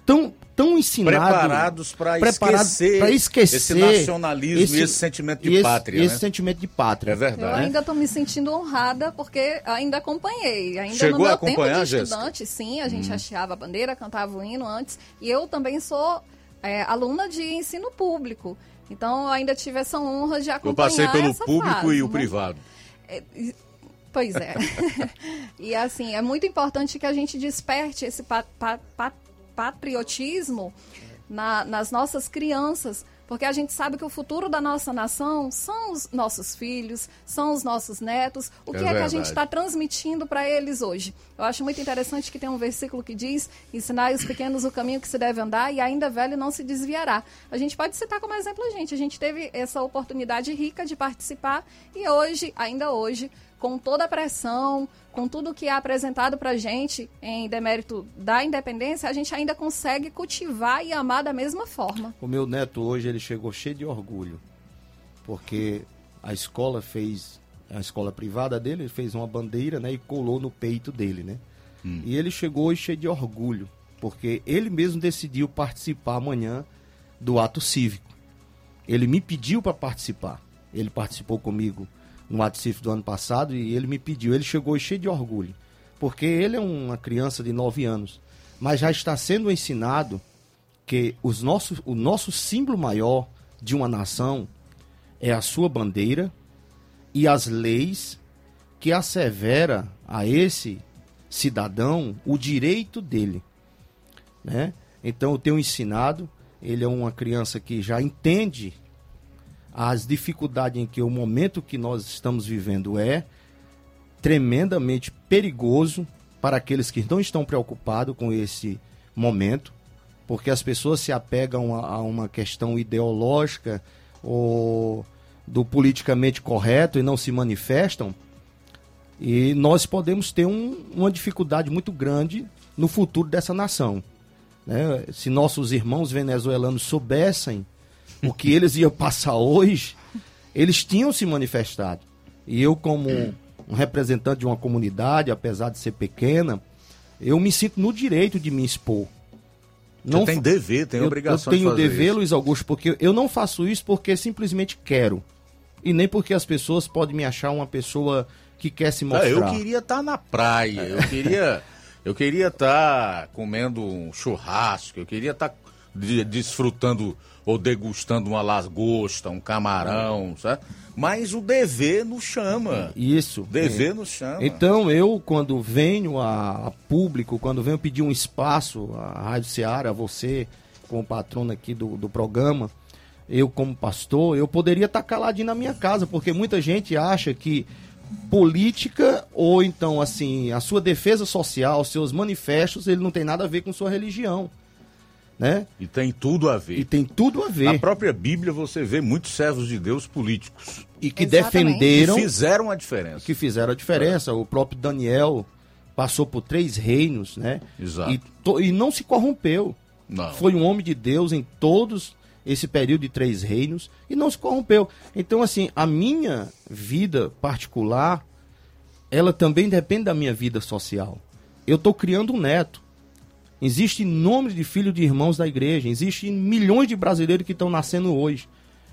tão, tão ensinados. Preparados para esquecer, pra esquecer esse nacionalismo e esse sentimento de esse- pátria. Esse né? sentimento de pátria. É Eu verdade. ainda estou me sentindo honrada porque ainda acompanhei. Ainda Chegou no meu a acompanhar, tempo de Jéssica? estudante, sim, a gente Hum. hasteava a bandeira, cantava o hino antes. E eu também sou é, aluna de ensino público. Então eu ainda tive essa honra de Eu acompanhar passei pelo essa público fase, e o né? privado. E- Pois é. e assim, é muito importante que a gente desperte esse pa- pa- pa- patriotismo na- nas nossas crianças, porque a gente sabe que o futuro da nossa nação são os nossos filhos, são os nossos netos. O É que é, que a gente está transmitindo para eles hoje? Eu acho muito interessante que tem um versículo que diz: ensinar os pequenos o caminho que se deve andar e ainda velho não se desviará. A gente pode citar como exemplo a gente. A gente teve essa oportunidade rica de participar e hoje, ainda hoje, com toda a pressão, com tudo que é apresentado para a gente em demérito da independência, a gente ainda consegue cultivar e amar da mesma forma. O meu neto hoje ele chegou cheio de orgulho, porque a escola fez, a escola privada dele, ele fez uma bandeira, né, e colou no peito dele, né? E ele chegou hoje cheio de orgulho, porque ele mesmo decidiu participar amanhã do ato cívico. Ele me pediu para participar. Ele participou comigo no cívico do ano passado e ele me pediu. Ele chegou cheio de orgulho, porque ele é uma criança de 9 anos, mas já está sendo ensinado que os nossos, o nosso símbolo maior de uma nação é a sua bandeira e as leis que assevera a esse cidadão o direito dele, né? Então eu tenho ensinado, ele é uma criança que já entende as dificuldades em que o momento que nós estamos vivendo é tremendamente perigoso para aqueles que não estão preocupados com esse momento, porque as pessoas se apegam a, a uma questão ideológica ou do politicamente correto e não se manifestam. E nós podemos ter um, uma dificuldade muito grande no futuro dessa nação. Né? Se nossos irmãos venezuelanos soubessem o que eles iam passar hoje, eles tinham se manifestado. E eu, como um representante de uma comunidade, apesar de ser pequena, eu me sinto no direito de me expor. Não tem dever, tem eu, obrigação Eu tenho de fazer dever, isso. Luiz Augusto, porque eu não faço isso porque simplesmente quero. E nem porque as pessoas podem me achar uma pessoa que quer se Ah, mostrar. eu queria estar na praia, eu queria eu queria estar comendo um churrasco, eu queria estar de- desfrutando ou degustando uma lagosta, um camarão, sabe? Mas o dever nos chama. Isso. Dever É. nos chama. Então, eu, quando venho a, a público, quando venho pedir um espaço à Rádio Ceará, a você, como patrono aqui do, do programa, eu, como pastor, eu poderia estar caladinho na minha casa, porque muita gente acha que política ou então, assim, a sua defesa social, seus manifestos, ele não tem nada a ver com sua religião. Né? E tem tudo a ver. E tem tudo a ver. Na própria Bíblia você vê muitos servos de Deus políticos. E que defenderam. Que fizeram a diferença. Que fizeram a diferença. O próprio Daniel passou por três reinos, né? Exato. E, to- e não se corrompeu. Não. Foi um homem de Deus em todos esse período de três reinos e não se corrompeu. Então, assim, a minha vida particular, ela também depende da minha vida social. Eu estou criando um neto. Existem nomes de filhos de irmãos da igreja. Existem milhões de brasileiros que estão nascendo hoje.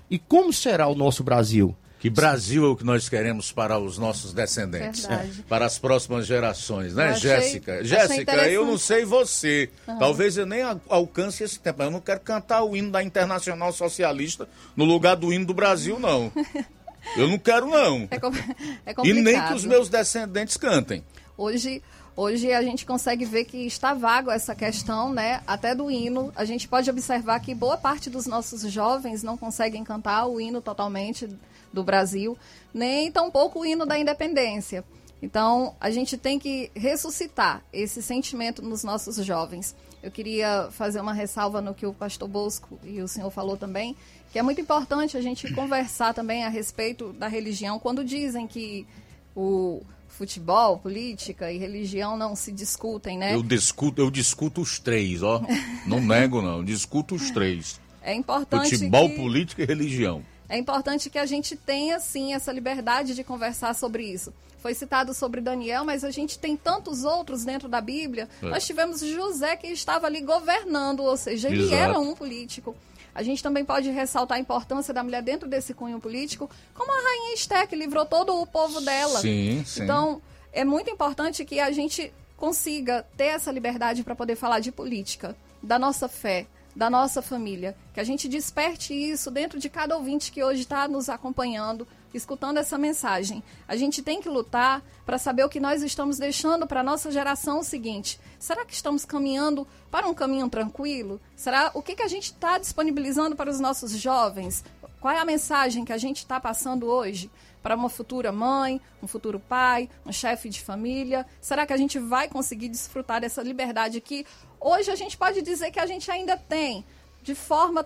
E como será o nosso Brasil? Que Brasil é o que nós queremos para os nossos descendentes, Verdade. para as próximas gerações, né, Eu achei- Jéssica? achei Jéssica, eu não sei você, Aham. talvez eu nem al- alcance esse tempo, eu não quero cantar o hino da Internacional Socialista no lugar do hino do Brasil, não. Eu não quero, não. É, com- é E complicado. nem que os meus descendentes cantem. Hoje, hoje a gente consegue ver que está vago essa questão, né? Até do hino. A gente pode observar que boa parte dos nossos jovens não conseguem cantar o hino totalmente do Brasil, nem tampouco o hino da independência. Então, a gente tem que ressuscitar esse sentimento nos nossos jovens. Eu queria fazer uma ressalva no que o pastor Bosco e o senhor falou também, que é muito importante a gente conversar também a respeito da religião quando dizem que o futebol, política e religião não se discutem, né? Eu discuto, eu discuto os três, ó. Não nego, não. Discuto os três. É importante Futebol, que... política e religião. É importante que a gente tenha, sim, essa liberdade de conversar sobre isso. Foi citado sobre Daniel, mas a gente tem tantos outros dentro da Bíblia. É. Nós tivemos José que estava ali governando, ou seja, ele Exato. era um político. A gente também pode ressaltar a importância da mulher dentro desse cunho político, como a rainha Esté, que livrou todo o povo dela. Sim, sim. Então, é muito importante que a gente consiga ter essa liberdade para poder falar de política, da nossa fé, da nossa família. Que a gente desperte isso dentro de cada ouvinte que hoje está nos acompanhando, escutando essa mensagem. A gente tem que lutar para saber o que nós estamos deixando para a nossa geração seguinte. Será que estamos caminhando para um caminho tranquilo? Será o que, que a gente está disponibilizando para os nossos jovens? Qual é a mensagem que a gente está passando hoje para uma futura mãe, um futuro pai, um chefe de família? Será que a gente vai conseguir desfrutar dessa liberdade que hoje a gente pode dizer que a gente ainda tem, de forma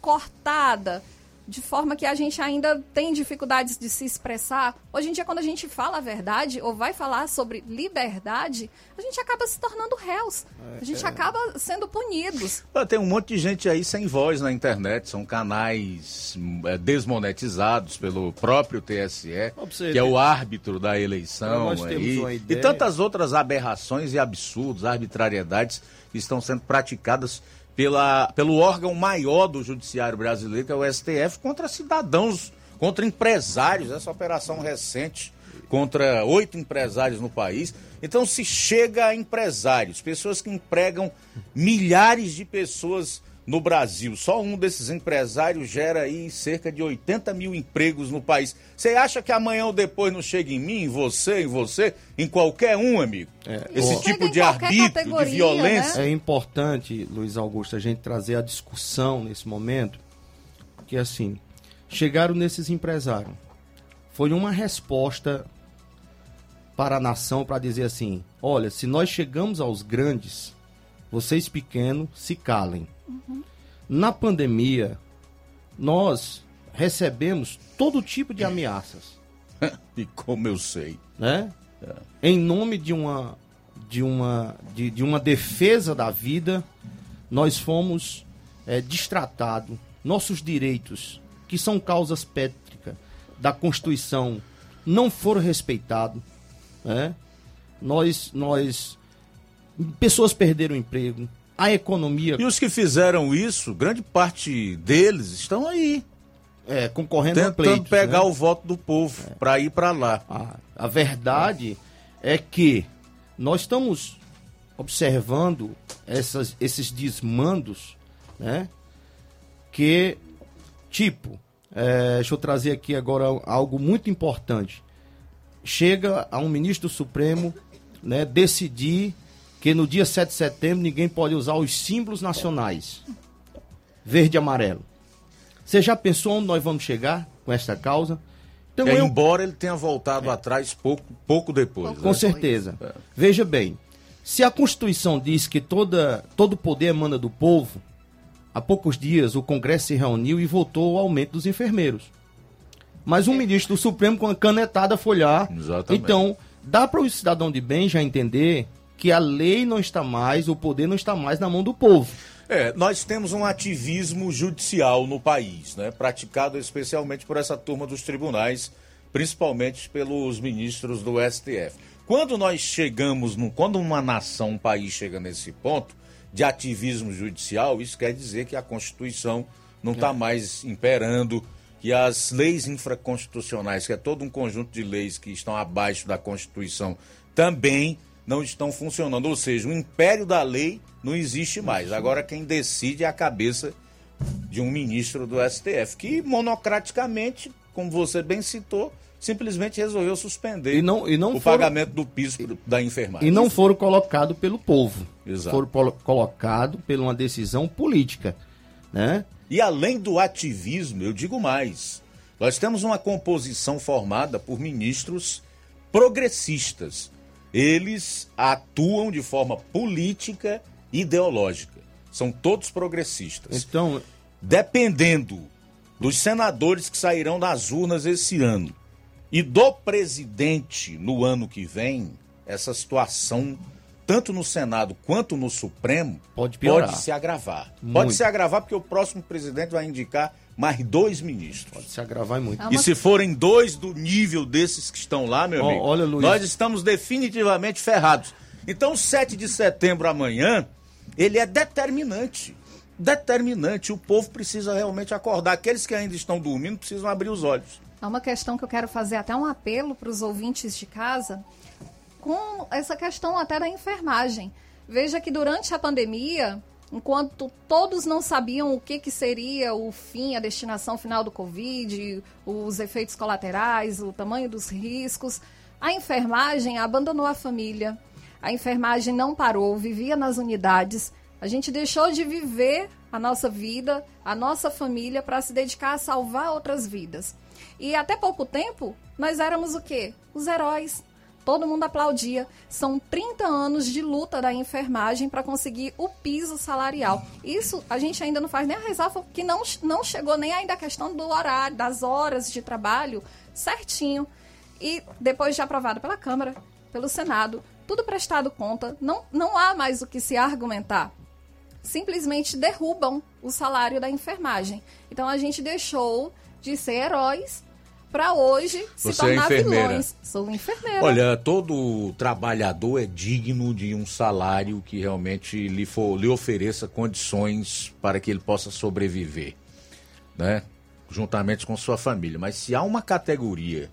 cortada, de forma que a gente ainda tem dificuldades de se expressar? Hoje em dia, quando a gente fala a verdade ou vai falar sobre liberdade, a gente acaba se tornando réus. A gente É. acaba sendo punidos. Ah, Tem um monte de gente aí sem voz na internet, são canais é, desmonetizados pelo próprio TSE, você que é o árbitro da eleição Nós temos aí, uma e tantas outras aberrações e absurdos, arbitrariedades que estão sendo praticadas pela, pelo órgão maior do judiciário brasileiro, que é o STF, contra cidadãos, contra empresários, essa operação recente contra oito empresários no país. Então se chega a empresários, pessoas que empregam milhares de pessoas no Brasil. Só um desses empresários gera aí cerca de 80 mil empregos no país. Você acha que amanhã ou depois não chega em mim, em você, em você, em qualquer um, amigo? Esse Ou- tipo de arbítrio, de violência. É importante, Luiz Augusto, a gente trazer a discussão nesse momento, que assim, chegaram nesses empresários. Foi uma resposta para a nação para dizer assim: olha, se nós chegamos aos grandes, vocês pequenos se calem. Na pandemia, nós recebemos todo tipo de ameaças. e como eu sei. Né? Em nome de uma, de, uma, de, de uma defesa da vida, nós fomos é, distratados. Nossos direitos, que são causas pétricas da Constituição, não foram respeitados. Né? Nós, nós. Pessoas perderam o emprego, a economia. E os que fizeram isso, grande parte deles estão aí. É, concorrendo a Tentando pleitos, pegar né? o voto do povo para ir para lá. A verdade é que nós estamos observando essas, esses desmandos, né? Que, tipo, é, deixa eu trazer aqui agora algo muito importante. Chega a um ministro do Supremo né, decidir que no dia 7 de setembro ninguém pode usar os símbolos nacionais. Verde e amarelo. Você já pensou onde nós vamos chegar com esta causa? Então É, eu- Embora ele tenha voltado atrás pouco, pouco depois. com né? certeza. É. Veja bem, se a Constituição diz que toda, todo poder emana do povo, há poucos dias o Congresso se reuniu e votou o aumento dos enfermeiros. Mas um ministro do Supremo com a canetada foi lá. Exatamente. Então, dá para o cidadão de bem já entender que a lei não está mais, o poder não está mais na mão do povo. É, nós temos um ativismo judicial no país, né? praticado especialmente por essa turma dos tribunais, principalmente pelos ministros do STF. Quando nós chegamos, no, quando uma nação, um país chega nesse ponto de ativismo judicial, isso quer dizer que a Constituição não está mais imperando, que as leis infraconstitucionais, que é todo um conjunto de leis que estão abaixo da Constituição, também não estão funcionando. Ou seja, o império da lei não existe mais. Agora quem decide é a cabeça de um ministro do STF, que monocraticamente, como você bem citou, simplesmente resolveu suspender E não- e não o foram- pagamento do piso da enfermagem. E não foram colocados pelo povo. Exato. Foram colocados por uma decisão política. Né? E além do ativismo, eu digo mais. Nós temos uma composição formada por ministros progressistas. Eles atuam de forma política e ideológica. São todos progressistas. Então, dependendo dos senadores que sairão das urnas esse ano e do presidente no ano que vem, essa situação, tanto no Senado quanto no Supremo, Pode piorar. se agravar. Muito. Pode se agravar porque o próximo presidente vai indicar mais dois ministros. Pode se agravar muito. E se forem dois do nível desses que estão lá, meu Ó, amigo, olha, Luiz. nós estamos definitivamente ferrados. Então, 7 de setembro amanhã, ele é determinante. Determinante. O povo precisa realmente acordar. Aqueles que ainda estão dormindo precisam abrir os olhos. Há uma questão que eu quero fazer até um apelo para os ouvintes de casa, com essa questão até da enfermagem. Veja que durante a pandemia, enquanto todos não sabiam o que, que seria o fim, a destinação final do Covid, os efeitos colaterais, o tamanho dos riscos, a enfermagem abandonou a família. A enfermagem não parou, vivia nas unidades. A gente deixou de viver a nossa vida, a nossa família, para se dedicar a salvar outras vidas. E até pouco tempo, nós éramos o quê? Os heróis. Todo mundo aplaudia. São 30 anos de luta da enfermagem para conseguir o piso salarial. Isso a gente ainda não faz nem a ressalva, que não, não chegou nem ainda a questão do horário, das horas de trabalho certinho. E depois de aprovado pela Câmara, pelo Senado, tudo prestado conta, não, não há mais o que se argumentar simplesmente derrubam o salário da enfermagem. Então a gente deixou de ser heróis para hoje se Você é tornar enfermeira. vilões. Sou enfermeira. Olha, todo trabalhador é digno de um salário que realmente lhe, for, lhe ofereça condições para que ele possa sobreviver, né? Juntamente com sua família. Mas se há uma categoria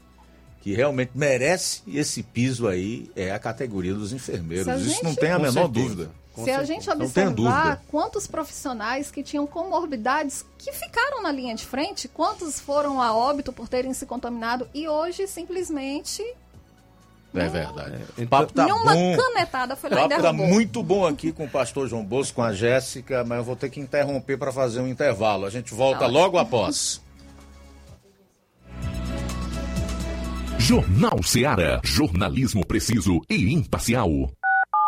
que realmente merece esse piso aí é a categoria dos enfermeiros. Isso gente- não tem a Com menor certeza. dúvida. Se a gente observar quantos profissionais que tinham comorbidades que ficaram na linha de frente, quantos foram a óbito por terem se contaminado e hoje simplesmente É verdade. o papo tá numa bom. canetada foi O lá e papo tá muito bom aqui com o pastor João Bosco, com a Jéssica, mas eu vou ter que interromper para fazer um intervalo. A gente volta Tá logo após. Jornal Seara. Jornalismo preciso e imparcial.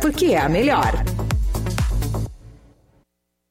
porque é a melhor.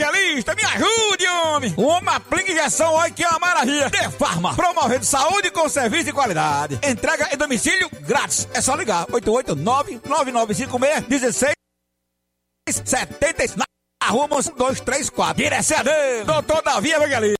Evangelista, me ajude, homem. Uma aplica injeção, olha que é uma maravilha. De Farma, promovendo saúde com serviço de qualidade. Entrega em domicílio grátis. É só ligar, 889-9956-16 70 na rua Monção 234. Direção a Deus, doutor Davi Evangelista.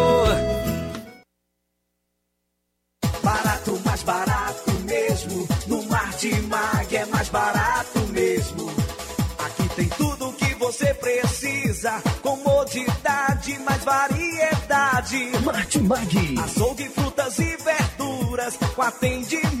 Você precisa. Comodidade, mais variedade. Martimag. Açougue, frutas e verduras. Com atendimento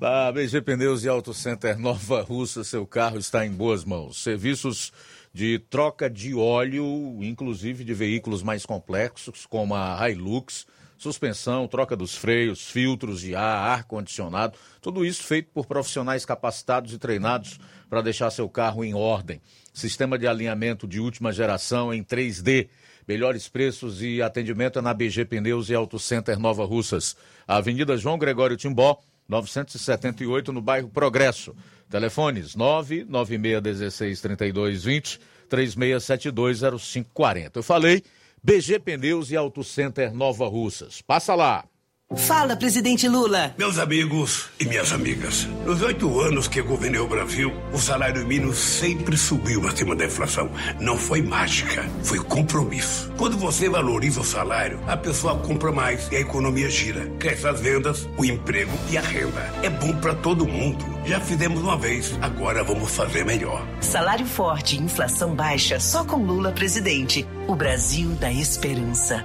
Na BG Pneus e Auto Center Nova Russa, seu carro está em boas mãos. Serviços de troca de óleo, inclusive de veículos mais complexos, como a Hilux, suspensão, troca dos freios, filtros de ar, ar-condicionado, tudo isso feito por profissionais capacitados e treinados para deixar seu carro em ordem. Sistema de alinhamento de última geração em 3D. Melhores preços e atendimento é na BG Pneus e Auto Center Nova Russas. Avenida João Gregório Timbó, 978, no bairro Progresso. Telefones 996163220, 36720540. Eu falei BG Pneus e Auto Center Nova Russas. Passa lá. Fala, presidente Lula. Meus amigos e minhas amigas, nos oito anos que governei o Brasil, o salário mínimo sempre subiu acima da inflação. Não foi mágica, foi compromisso. Quando você valoriza o salário, a pessoa compra mais e a economia gira. Cresce as vendas, o emprego e a renda. É bom para todo mundo. Já fizemos uma vez, agora vamos fazer melhor. Salário forte e inflação baixa só com Lula presidente. O Brasil da esperança.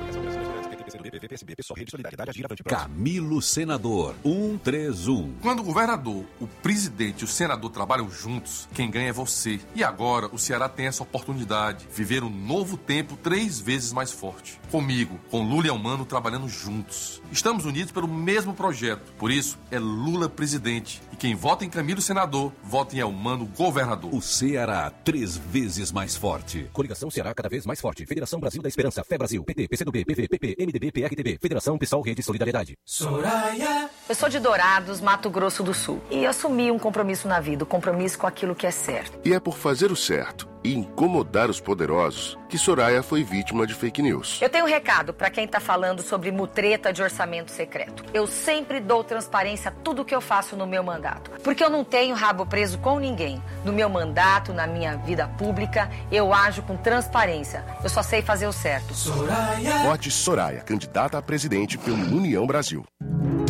Camilo Senador 131. Quando o governador, o presidente e o senador trabalham juntos, quem ganha é você. E agora o Ceará tem essa oportunidade, viver um novo tempo três vezes mais forte. Comigo, com Lula e Almano trabalhando juntos. Estamos unidos pelo mesmo projeto. Por isso, é Lula presidente. E quem vota em Camilo senador, vota em Almano governador. O Ceará três vezes mais forte. Coligação Ceará cada vez mais forte. Federação Brasil da Esperança. Fé Brasil. PT, PCdoB, PV, PP, MDB, PRTB. Federação Pessoal Rede Solidariedade. Soraya. Eu sou de Dourados, Mato Grosso do Sul. E assumi um compromisso na vida, o um compromisso com aquilo que é certo. E é por fazer o certo e incomodar os poderosos que Soraya foi vítima de fake news. Eu tenho um recado para quem tá falando sobre mutreta de orçamento secreto. Eu sempre dou transparência a tudo que eu faço no meu mandato. Porque eu não tenho rabo preso com ninguém. No meu mandato, na minha vida pública, eu ajo com transparência. Eu só sei fazer o certo. Soraya. Vote Soraya, candidata a presidente pelo União Brasil.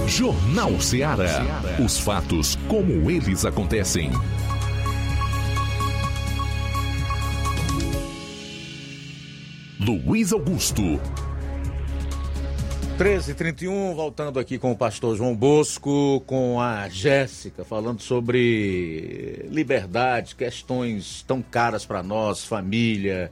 Jornal Ceará. Os fatos como eles acontecem. Luiz Augusto. 13h31, voltando aqui com o pastor João Bosco, com a Jéssica, falando sobre liberdade, questões tão caras para nós, família,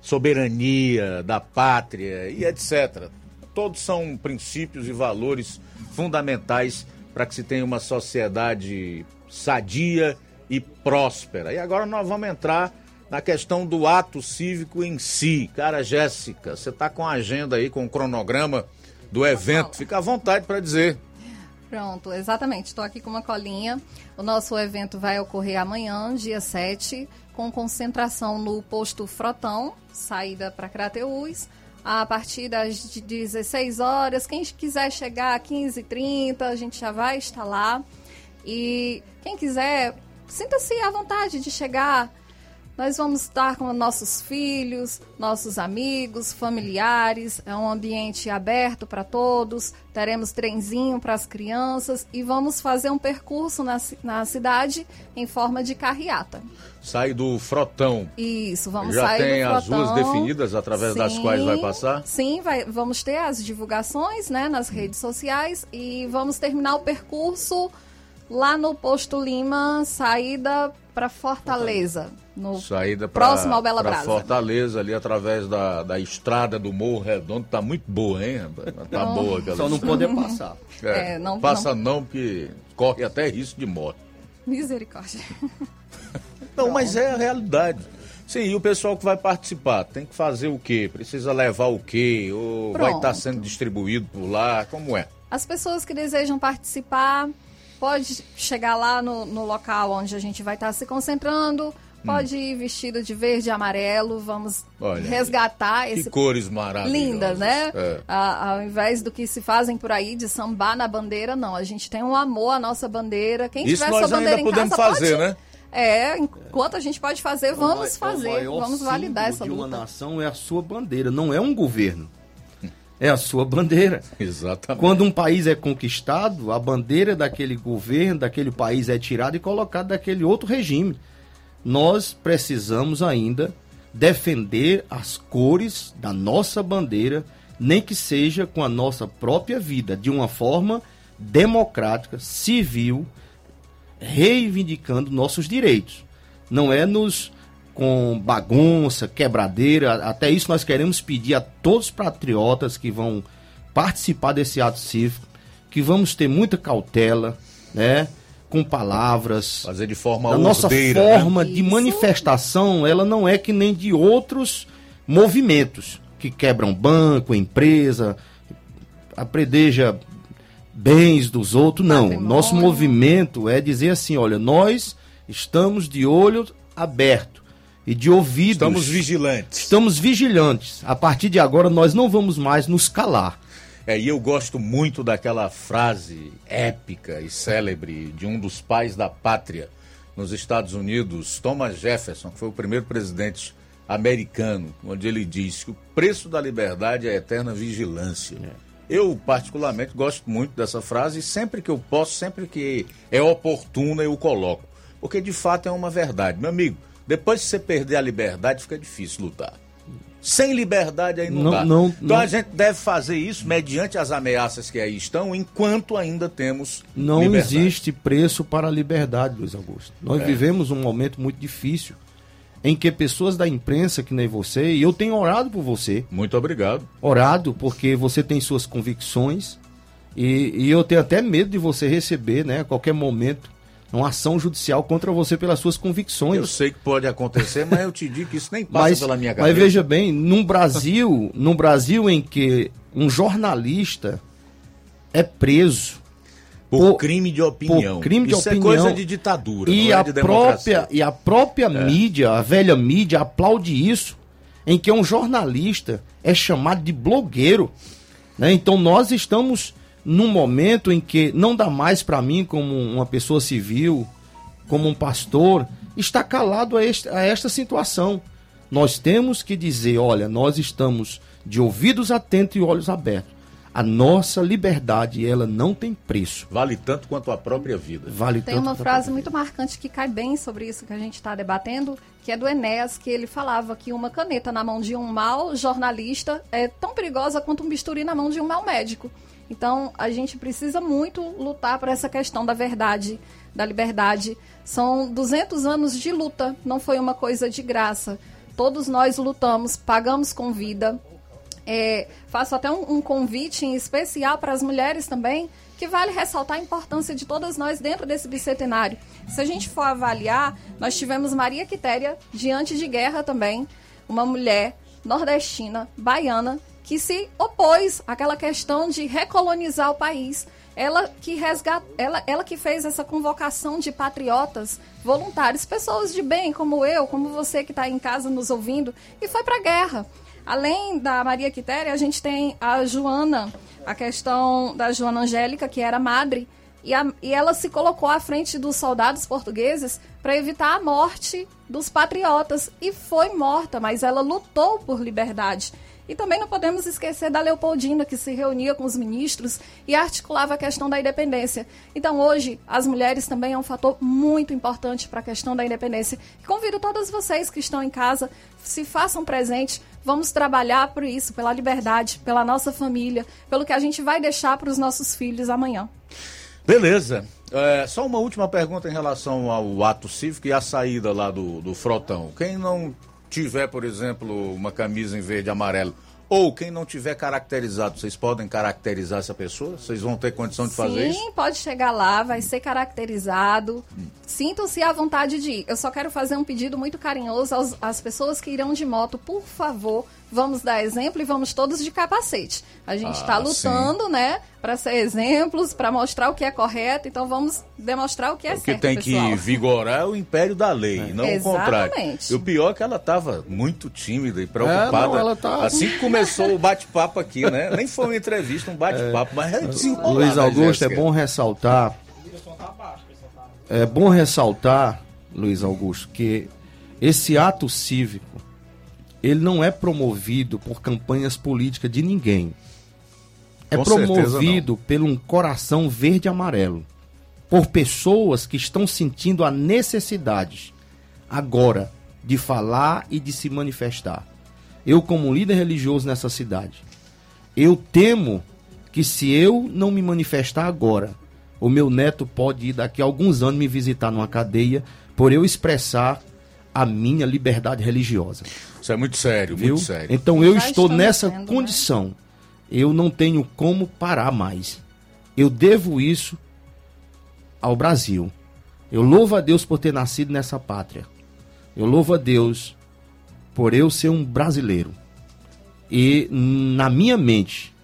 soberania da pátria e etc. Todos são princípios e valores fundamentais para que se tenha uma sociedade sadia e próspera. E agora nós vamos entrar na questão do ato cívico em si. Cara, Jéssica, você está com a agenda aí, com o cronograma do evento. Fica à vontade para dizer. Pronto, exatamente. Estou aqui com uma colinha. O nosso evento vai ocorrer amanhã, dia 7, com concentração no posto Frotão, saída para Crateús, a partir das 16 horas. Quem quiser chegar às 15h30, a gente já vai estar lá. E quem quiser, sinta-se à vontade de chegar nós vamos estar com nossos filhos, nossos amigos, familiares. É um ambiente aberto para todos. Teremos trenzinho para as crianças e vamos fazer um percurso na, na cidade em forma de carreata. Sai do frotão. Isso, vamos Já sair tem do as frotão. ruas definidas através Sim, das quais vai passar? Sim, vai, vamos ter as divulgações né, nas redes sociais e vamos terminar o percurso Lá no Posto Lima, saída para Fortaleza. No Saída pra, próximo ao Bela pra Brasa. Fortaleza, ali através da, da estrada do Morro Redondo. Tá muito boa, hein? Tá Não. boa aquela Só não poder passar. É, É, não- passa não. porque corre até risco de morte. Misericórdia. Não, mas é a realidade. Sim, e o pessoal que vai participar tem que fazer o quê? Precisa levar o quê? Ou vai Pronto. estar sendo distribuído por lá? Como é? As pessoas que desejam participar, pode chegar lá no, no local onde a gente vai estar se concentrando, pode ir vestido de verde e amarelo, vamos Hum. Olha resgatar Que esse cores maravilhosas. lindas, né? É. A- ao invés do que se fazem por aí de sambar na bandeira, não. A gente tem um amor à nossa bandeira. Quem Isso tiver nós sua bandeira ainda em podemos casa fazer, pode... né? É, enquanto a gente pode fazer, vamos É o fazer, maior vamos validar essa símbolo de luta. uma nação é a sua bandeira, não é um governo. É a sua bandeira. Exatamente. Quando um país é conquistado, a bandeira daquele governo, daquele país é tirada e colocada daquele outro regime. Nós precisamos ainda defender as cores da nossa bandeira, nem que seja com a nossa própria vida, de uma forma democrática, civil, reivindicando nossos direitos. Não é nos com bagunça, quebradeira, até isso nós queremos pedir a todos os patriotas que vão participar desse ato cívico, que vamos ter muita cautela, né? Com palavras. Fazer de forma A nossa ordeira, forma né? de manifestação, ela não é que nem de outros movimentos que quebram banco, empresa, apredeja bens dos outros. Não, nosso movimento é dizer assim, olha, nós estamos de olho aberto e de ouvidos. Estamos vigilantes. Estamos vigilantes. A partir de agora nós não vamos mais nos calar. É, e eu gosto muito daquela frase épica e célebre de um dos pais da pátria nos Estados Unidos, Thomas Jefferson, que foi o primeiro presidente americano, onde ele diz que o preço da liberdade é a eterna vigilância. Eu, particularmente, gosto muito dessa frase e sempre que eu posso, sempre que é oportuna, eu coloco. Porque de fato é uma verdade. Meu amigo, depois que você perder a liberdade, fica difícil lutar. Sem liberdade aí não, Não- dá. não- então não- a gente deve fazer isso mediante as ameaças que aí estão, enquanto ainda temos Não liberdade. existe preço para a liberdade, Luiz Augusto. Nós É. vivemos um momento muito difícil em que pessoas da imprensa, que nem você, e eu tenho orado por você. Muito obrigado. Orado porque você tem suas convicções e, e eu tenho até medo de você receber, né, a qualquer momento, uma ação judicial contra você pelas suas convicções. Eu sei que pode acontecer, mas eu te digo que isso nem passa Mas, pela minha cabeça. mas veja bem, num Brasil, num Brasil em que um jornalista é preso Por crime de opinião. por crime de Isso é opinião coisa de ditadura, e é a de própria e a própria mídia, a velha mídia aplaude isso, em que um jornalista é chamado de blogueiro, né? Então nós estamos num momento em que não dá mais para mim como uma pessoa civil, como um pastor, estar calado a, este- a esta situação. Nós temos que dizer, olha, nós estamos de ouvidos atentos e olhos abertos. A nossa liberdade, ela não tem preço. Vale tanto quanto a própria vida. Vale Tem tanto uma frase muito marcante que cai bem sobre isso que a gente está debatendo, que é do Enéas, que ele falava que uma caneta na mão de um mau jornalista é tão perigosa quanto um bisturi na mão de um mau médico. Então, a gente precisa muito lutar por essa questão da verdade, da liberdade. São 200 anos de luta, não foi uma coisa de graça. Todos nós lutamos, pagamos com vida, é, faço até um, um convite em especial para as mulheres também, que vale ressaltar a importância de todas nós dentro desse bicentenário. Se a gente for avaliar, nós tivemos Maria Quitéria, diante de guerra também, uma mulher nordestina, baiana, que se opôs àquela questão de recolonizar o país. Ela que, resgat... ela, ela que fez essa convocação de patriotas voluntários, pessoas de bem como eu, como você que está em casa nos ouvindo, e foi para a guerra. Além da Maria Quitéria, a gente tem a Joana, a questão da Joana Angélica, que era madre, e, a- e ela se colocou à frente dos soldados portugueses para evitar a morte dos patriotas. E foi morta, mas ela lutou por liberdade. E também não podemos esquecer da Leopoldina, que se reunia com os ministros e articulava a questão da independência. Então, hoje, as mulheres também é um fator muito importante para a questão da independência. E convido todas vocês que estão em casa, se façam presente, vamos trabalhar por isso, pela liberdade, pela nossa família, pelo que a gente vai deixar para os nossos filhos amanhã. Beleza. É, só uma última pergunta em relação ao ato cívico e a saída lá do, do frotão. Quem não tiver, por exemplo, uma camisa em verde e amarelo, ou quem não tiver caracterizado, vocês podem caracterizar essa pessoa? Vocês vão ter condição de fazer isso? Sim, pode chegar lá, vai ser caracterizado. Sintam-se à vontade de ir. Eu só quero fazer um pedido muito carinhoso aos, às pessoas que irão de moto. Por favor, vamos dar exemplo e vamos todos de capacete. A gente está Ah, lutando, né, para ser exemplos, para mostrar o que é correto. Então vamos demonstrar o que é O que certo, tem pessoal. que vigorar é o império da lei, não o contrário. Exatamente. E o pior é que ela estava muito tímida e preocupada. É, não, ela tá- Assim que começou o bate-papo aqui, né? Nem foi uma entrevista, um bate-papo, mas é Luiz né, Augusto, é bom ressaltar. É bom ressaltar, Luiz Augusto, que esse ato cívico ele não é promovido por campanhas políticas de ninguém. É Com promovido pelo um coração verde e amarelo. Por pessoas que estão sentindo a necessidade agora de falar e de se manifestar. Eu, como líder religioso nessa cidade, eu temo que se eu não me manifestar agora, o meu neto pode ir daqui a alguns anos me visitar numa cadeia por eu expressar a minha liberdade religiosa. Isso é muito sério, Viu? muito sério. Então eu Já estou nessa vendo, né? condição. Eu não tenho como parar mais. Eu devo isso ao Brasil. Eu louvo a Deus por ter nascido nessa pátria. Eu louvo a Deus por eu ser um brasileiro. E na minha mente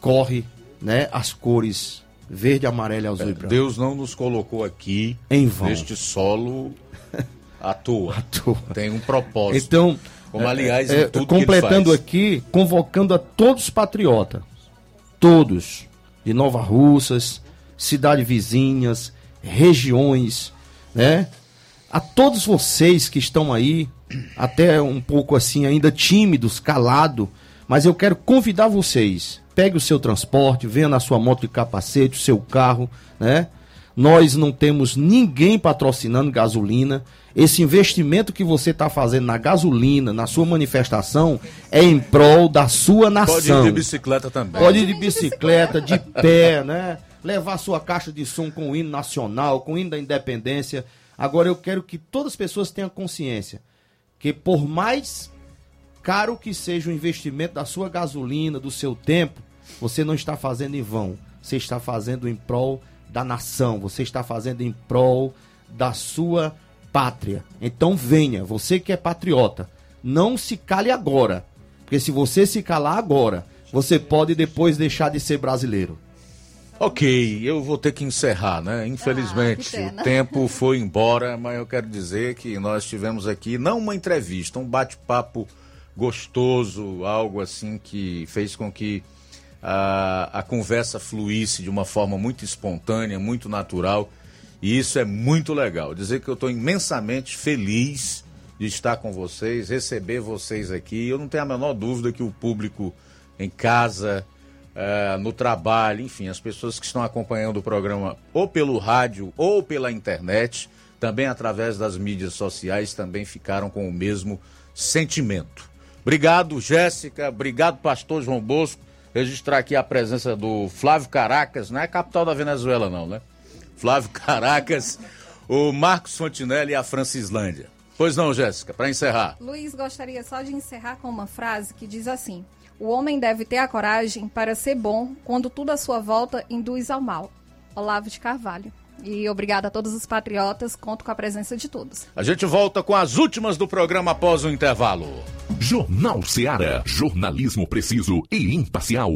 corre, né, as cores verde, amarelo, azul e branco. Deus não nos colocou aqui Em vão. neste solo à toa. Tem um propósito. Então, como é, aliás, é, ele completando aqui, convocando a todos os patriotas, todos, de Nova Russas, cidades vizinhas, regiões, né? A todos vocês que estão aí, até um pouco assim, ainda tímidos, calado, mas eu quero convidar vocês. Pegue o seu transporte, venha na sua moto de capacete, o seu carro, né? Nós não temos ninguém patrocinando gasolina. Esse investimento que você está fazendo na gasolina, na sua manifestação, é em prol da sua nação. Pode ir de bicicleta também. Pode ir de bicicleta, de pé, né? Levar sua caixa de som com o hino nacional, com o hino da independência. Agora eu quero que todas as pessoas tenham consciência que por mais caro que seja o investimento da sua gasolina, do seu tempo, você não está fazendo em vão. Você está fazendo em prol da nação, você está fazendo em prol da sua pátria. Então venha, você que é patriota, não se cale agora. Porque se você se calar agora, você pode depois deixar de ser brasileiro. Ok, eu vou ter que encerrar, né? Infelizmente, Ah, o tempo foi embora, mas eu quero dizer que nós tivemos aqui não uma entrevista, um bate-papo gostoso, algo assim que fez com que a, a conversa fluísse de uma forma muito espontânea, muito natural. E isso é muito legal. Dizer que eu estou imensamente feliz de estar com vocês, receber vocês aqui. Eu não tenho a menor dúvida que o público em casa, eh, no trabalho, enfim, as pessoas que estão acompanhando o programa ou pelo rádio ou pela internet, também através das mídias sociais, também ficaram com o mesmo sentimento. Obrigado, Jéssica. Obrigado, pastor João Bosco. Registrar aqui a presença do Flávio Caracas, não é capital da Venezuela, não, né? Flávio Caracas, o Marcos Fontinelli e a Francislândia. Pois não, Jéssica, para encerrar. Luiz, gostaria só de encerrar com uma frase que diz assim: O homem deve ter a coragem para ser bom quando tudo à sua volta induz ao mal. Olavo de Carvalho. E obrigada a todos os patriotas, conto com a presença de todos. A gente volta com as últimas do programa após o intervalo. Jornal Seara. Jornalismo preciso e imparcial.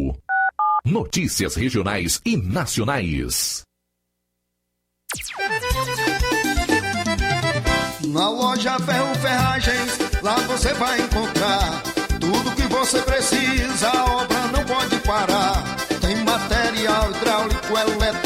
Notícias regionais e nacionais. Na loja Ferro Ferragens, lá você vai encontrar tudo que você precisa, a obra não pode parar. Tem material hidráulico, elétrico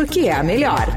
porque é a melhor.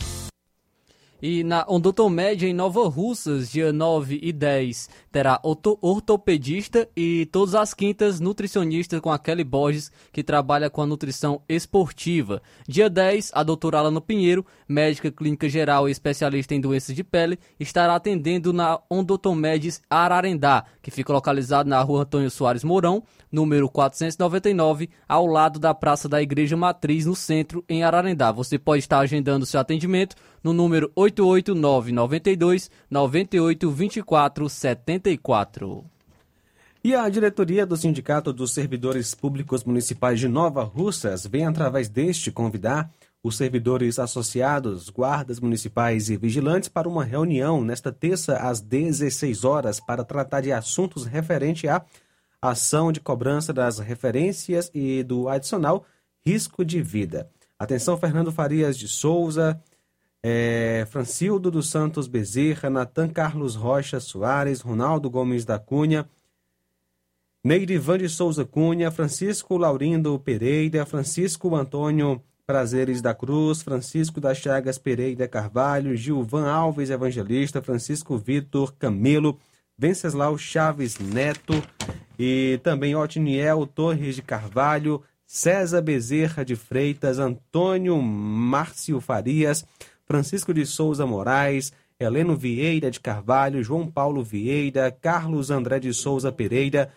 E na Odontomédia em Nova Russas, dia 9 e 10, terá orto ortopedista e todas as quintas nutricionista com a Kelly Borges, que trabalha com a nutrição esportiva. Dia 10, a doutora Alana Pinheiro, médica clínica geral e especialista em doenças de pele, estará atendendo na Odontomédias Ararendá, que fica localizado na rua Antônio Soares Mourão, número 499, ao lado da Praça da Igreja Matriz, no centro, em Ararendá. Você pode estar agendando seu atendimento no número 88992 9824 74. E a diretoria do Sindicato dos Servidores Públicos Municipais de Nova Russas vem, através deste, convidar os servidores associados, guardas municipais e vigilantes para uma reunião nesta terça às 16 horas para tratar de assuntos referentes à ação de cobrança das referências e do adicional risco de vida. Atenção, Fernando Farias de Souza, é, Francildo dos Santos Bezerra, Natan Carlos Rocha Soares, Ronaldo Gomes da Cunha, Neirivan de Souza Cunha, Francisco Laurindo Pereira, Francisco Antônio Prazeres da Cruz, Francisco das Chagas Pereira Carvalho, Gilvan Alves Evangelista, Francisco Vitor Camelo, Venceslau Chaves Neto e também Otiniel Torres de Carvalho, César Bezerra de Freitas, Antônio Márcio Farias, Francisco de Souza Moraes, Heleno Vieira de Carvalho, João Paulo Vieira, Carlos André de Souza Pereira,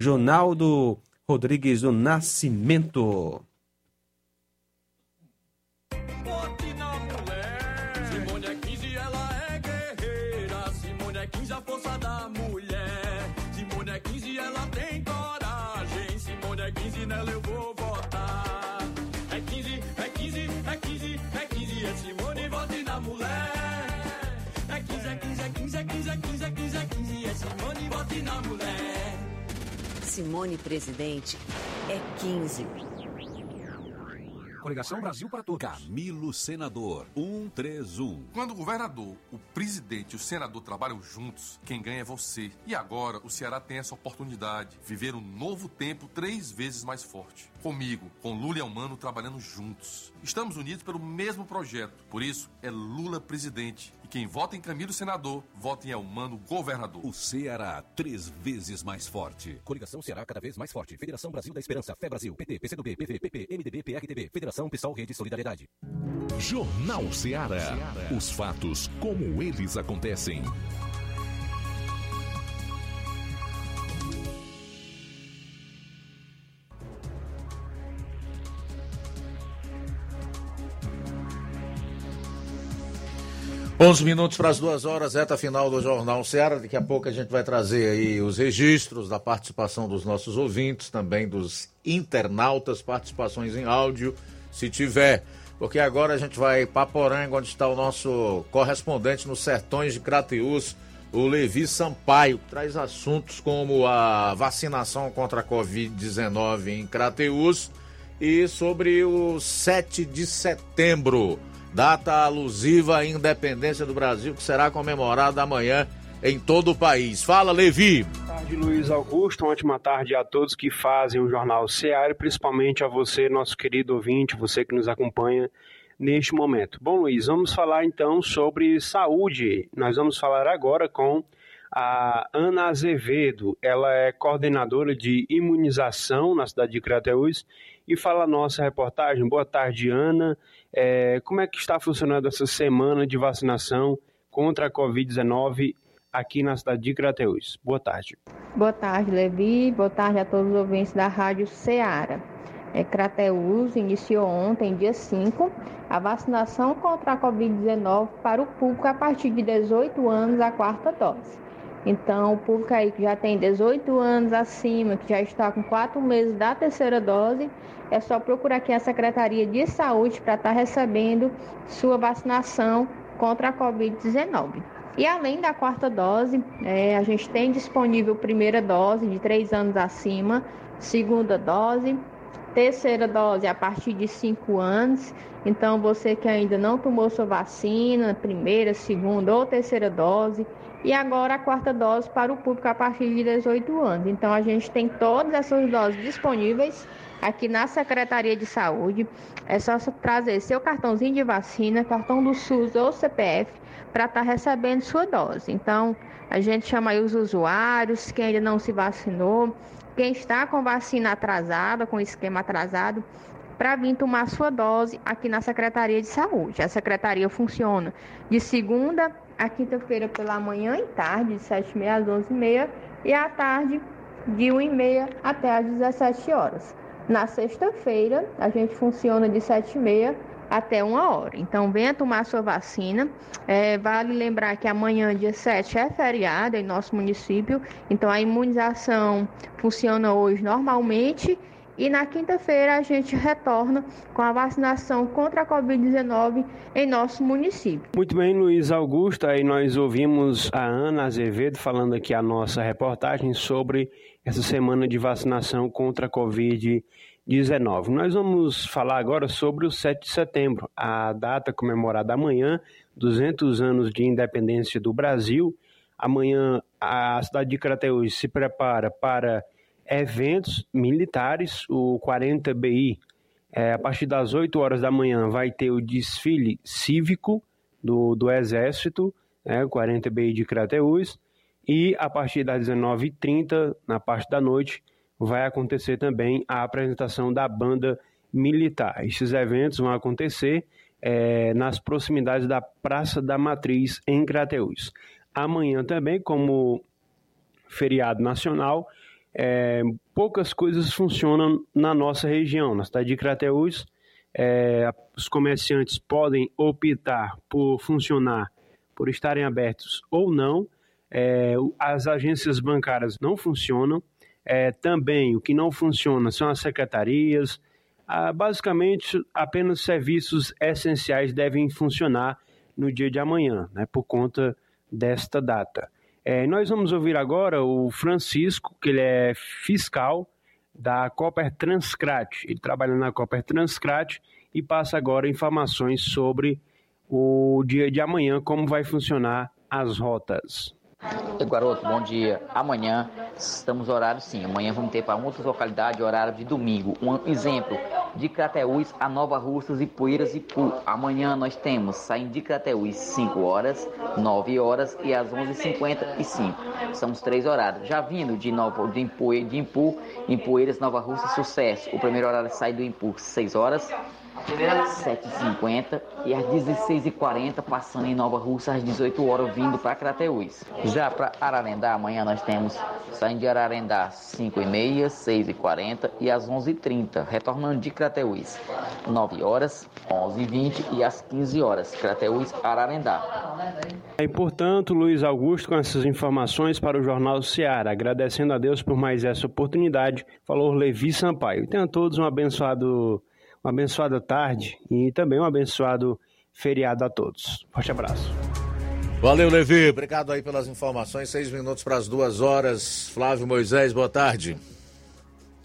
Jonaldo Rodrigues do Nascimento. Simone Presidente é 15. Coligação Brasil para Todos. Camilo Senador, 131. Quando o governador, o presidente e o senador trabalham juntos, quem ganha é você. E agora o Ceará tem essa oportunidade, viver um novo tempo três vezes mais forte. Comigo, com Lula e Almano trabalhando juntos. Estamos unidos pelo mesmo projeto. Por isso, é Lula presidente. Quem vota em Camilo senador, vota em Almano governador. O Ceará, três vezes mais forte. Coligação Ceará cada vez mais forte. Federação Brasil da Esperança, Fé Brasil, PT, PCdoB, PV, PP, MDB, PRTB, Federação Pessoal Rede Solidariedade. Jornal Ceará. Os fatos como eles acontecem. Onze minutos para as duas horas, reta final do Jornal Ceará. Daqui a pouco a gente vai trazer aí os registros da participação dos nossos ouvintes, também dos internautas, participações em áudio, se tiver. Porque agora a gente vai para Poranga, onde está o nosso correspondente nos sertões de Crateús, o Levi Sampaio, que traz assuntos como a vacinação contra a Covid-19 em Crateús e sobre o 7 de setembro data alusiva à independência do Brasil, que será comemorada amanhã em todo o país. Fala, Levi. Boa tarde, Luiz Augusto. Uma ótima tarde a todos que fazem o Jornal Seara, principalmente a você, nosso querido ouvinte, você que nos acompanha neste momento. Bom, Luiz, vamos falar então sobre saúde. Nós vamos falar agora com a Ana Azevedo. Ela é coordenadora de imunização na cidade de Crateús e fala a nossa reportagem. Boa tarde, Ana. É, como é que está funcionando essa semana de vacinação contra a Covid-19 aqui na cidade de Crateús? Boa tarde. Boa tarde, Levi. Boa tarde a todos os ouvintes da Rádio Ceará. É, Crateús iniciou ontem, dia 5, a vacinação contra a Covid-19 para o público a partir de 18 anos, a quarta dose. Então, o público aí que já tem 18 anos acima, que já está com 4 meses da terceira dose, é só procurar aqui a Secretaria de Saúde para estar recebendo sua vacinação contra a Covid-19. E além da quarta dose, é, a gente tem disponível primeira dose de 3 anos acima, segunda dose, terceira dose a partir de 5 anos. Então, você que ainda não tomou sua vacina, primeira, segunda ou terceira dose, e agora a quarta dose para o público a partir de 18 anos. Então, a gente tem todas essas doses disponíveis aqui na Secretaria de Saúde. É só trazer seu cartãozinho de vacina, cartão do SUS ou CPF para estar tá recebendo sua dose. Então, a gente chama aí os usuários, quem ainda não se vacinou, quem está com vacina atrasada, com esquema atrasado, para vir tomar sua dose aqui na Secretaria de Saúde. A secretaria funciona de segunda a quinta-feira pela manhã e tarde, de 7h30 às 11h30, e à tarde, de 1h30 até às 17 horas. Na sexta-feira, a gente funciona de 7h30 até uma hora. Então, venha tomar sua vacina. É, vale lembrar que amanhã, dia 7, é feriado em nosso município. Então, a imunização funciona hoje normalmente. E na quinta-feira a gente retorna com a vacinação contra a Covid-19 em nosso município. Muito bem, Luiz Augusto. Aí nós ouvimos a Ana Azevedo falando aqui a nossa reportagem sobre essa semana de vacinação contra a Covid-19. 19. Nós vamos falar agora sobre o 7 de setembro, a data comemorada amanhã, 200 anos de independência do Brasil. Amanhã a cidade de Crateús se prepara para eventos militares, o 40 BI. É, a partir das 8 horas da manhã vai ter o desfile cívico do, do Exército, né, o 40 BI de Crateús. E a partir das 19h30, na parte da noite, vai acontecer também a apresentação da banda militar. Esses eventos vão acontecer é, nas proximidades da Praça da Matriz, em Crateús. Amanhã também, como feriado nacional, é, poucas coisas funcionam na nossa região. Na cidade de Crateús, é, os comerciantes podem optar por funcionar, por estarem abertos ou não. É, as agências bancárias não funcionam. É, também o que não funciona são as secretarias. Ah, basicamente, apenas serviços essenciais devem funcionar no dia de amanhã, né, por conta desta data. É, nós vamos ouvir agora o Francisco, que ele é fiscal da Copper Transcrat. Ele trabalha na Copper Transcrat e passa agora informações sobre o dia de amanhã, como vai funcionar as rotas. Garoto, bom dia. Amanhã estamos horário sim. Amanhã vamos ter para muitas localidades horário de domingo. Um exemplo, de Crateús a Nova Russas e Poeiras e Pu. Amanhã nós temos saindo de Crateús 5 horas, 9 horas e às 11h55. São os três horários. Já vindo de, Nova, de, Impu, de Impu, em Poeiras, Nova Russa, Sucesso. O primeiro horário sai do Impu 6 horas, 7h50 e às 16h40 passando em Nova Russa às 18 horas vindo para Crateús. Já para Ararendá, amanhã nós temos saindo de Ararendá 5h30, 6h40 e às 11h30, retornando de Crateús 9 horas, 11h20 e às 15 horas, Crateús, Ararendá. E portanto, Luiz Augusto, com essas informações para o Jornal Seara, agradecendo a Deus por mais essa oportunidade, falou Levi Sampaio. Tenham todos um abençoado uma abençoada tarde e também um abençoado feriado a todos. Forte abraço. Valeu, Levi. Obrigado aí pelas informações. Seis minutos para as duas horas. Flávio Moisés, boa tarde.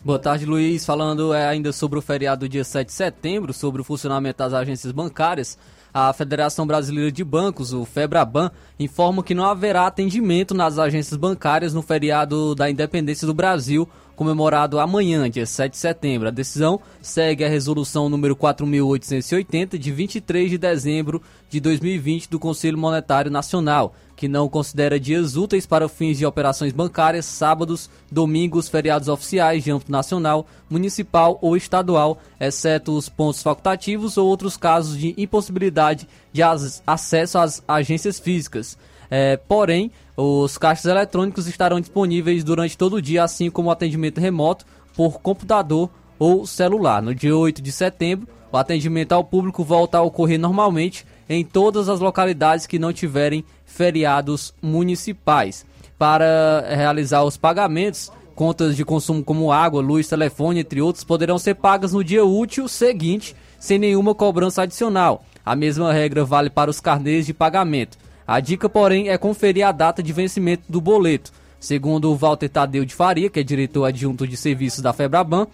Boa tarde, Luiz. Falando é, ainda sobre o feriado do dia 7 de setembro, sobre o funcionamento das agências bancárias, a Federação Brasileira de Bancos, o FEBRABAN, informa que não haverá atendimento nas agências bancárias no feriado da independência do Brasil, comemorado amanhã, dia 7 de setembro. A decisão segue a resolução número 4880 de 23 de dezembro de 2020 do Conselho Monetário Nacional, que não considera dias úteis para fins de operações bancárias, sábados, domingos, feriados oficiais de âmbito nacional, municipal ou estadual, exceto os pontos facultativos ou outros casos de impossibilidade de acesso às agências físicas. É, porém, os caixas eletrônicos estarão disponíveis durante todo o dia, assim como o atendimento remoto por computador ou celular. No dia 8 de setembro, o atendimento ao público volta a ocorrer normalmente em todas as localidades que não tiverem feriados municipais. Para realizar os pagamentos, contas de consumo como água, luz, telefone, entre outros, poderão ser pagas no dia útil seguinte, sem nenhuma cobrança adicional. A mesma regra vale para os carnês de pagamento. A dica, porém, é conferir a data de vencimento do boleto. Segundo o Walter Tadeu de Faria, que é diretor adjunto de serviços da Febraban,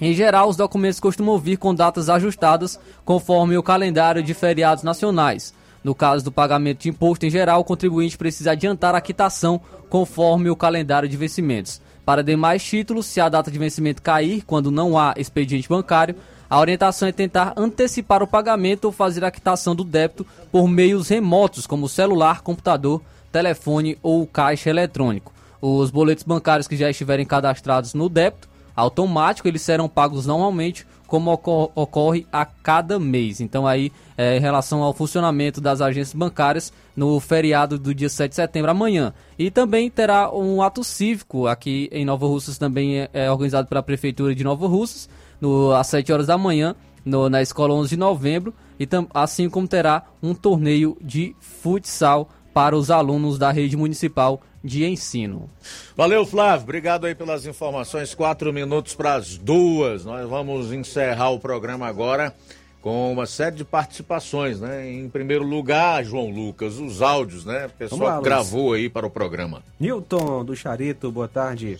em geral, os documentos costumam vir com datas ajustadas conforme o calendário de feriados nacionais. No caso do pagamento de imposto em geral, o contribuinte precisa adiantar a quitação conforme o calendário de vencimentos. Para demais títulos, se a data de vencimento cair quando não há expediente bancário, a orientação é tentar antecipar o pagamento ou fazer a quitação do débito por meios remotos, como celular, computador, telefone ou caixa eletrônico. Os boletos bancários que já estiverem cadastrados no débito automático, eles serão pagos normalmente, como ocorre a cada mês. Então aí, é, em relação ao funcionamento das agências bancárias no feriado do dia 7 de setembro, amanhã. E também terá um ato cívico aqui em Nova Russas, também é, é organizado pela Prefeitura de Nova Russas, no, às 7 horas da manhã, no, na escola 11 de novembro, e tam, assim como terá um torneio de futsal para os alunos da rede municipal de ensino. Valeu, Flávio. Obrigado aí pelas informações. Quatro minutos para as duas. Nós vamos encerrar o programa agora com uma série de participações, né? Em primeiro lugar, João Lucas, os áudios, né? O pessoal gravou aí para o programa. Newton do Charito, boa tarde.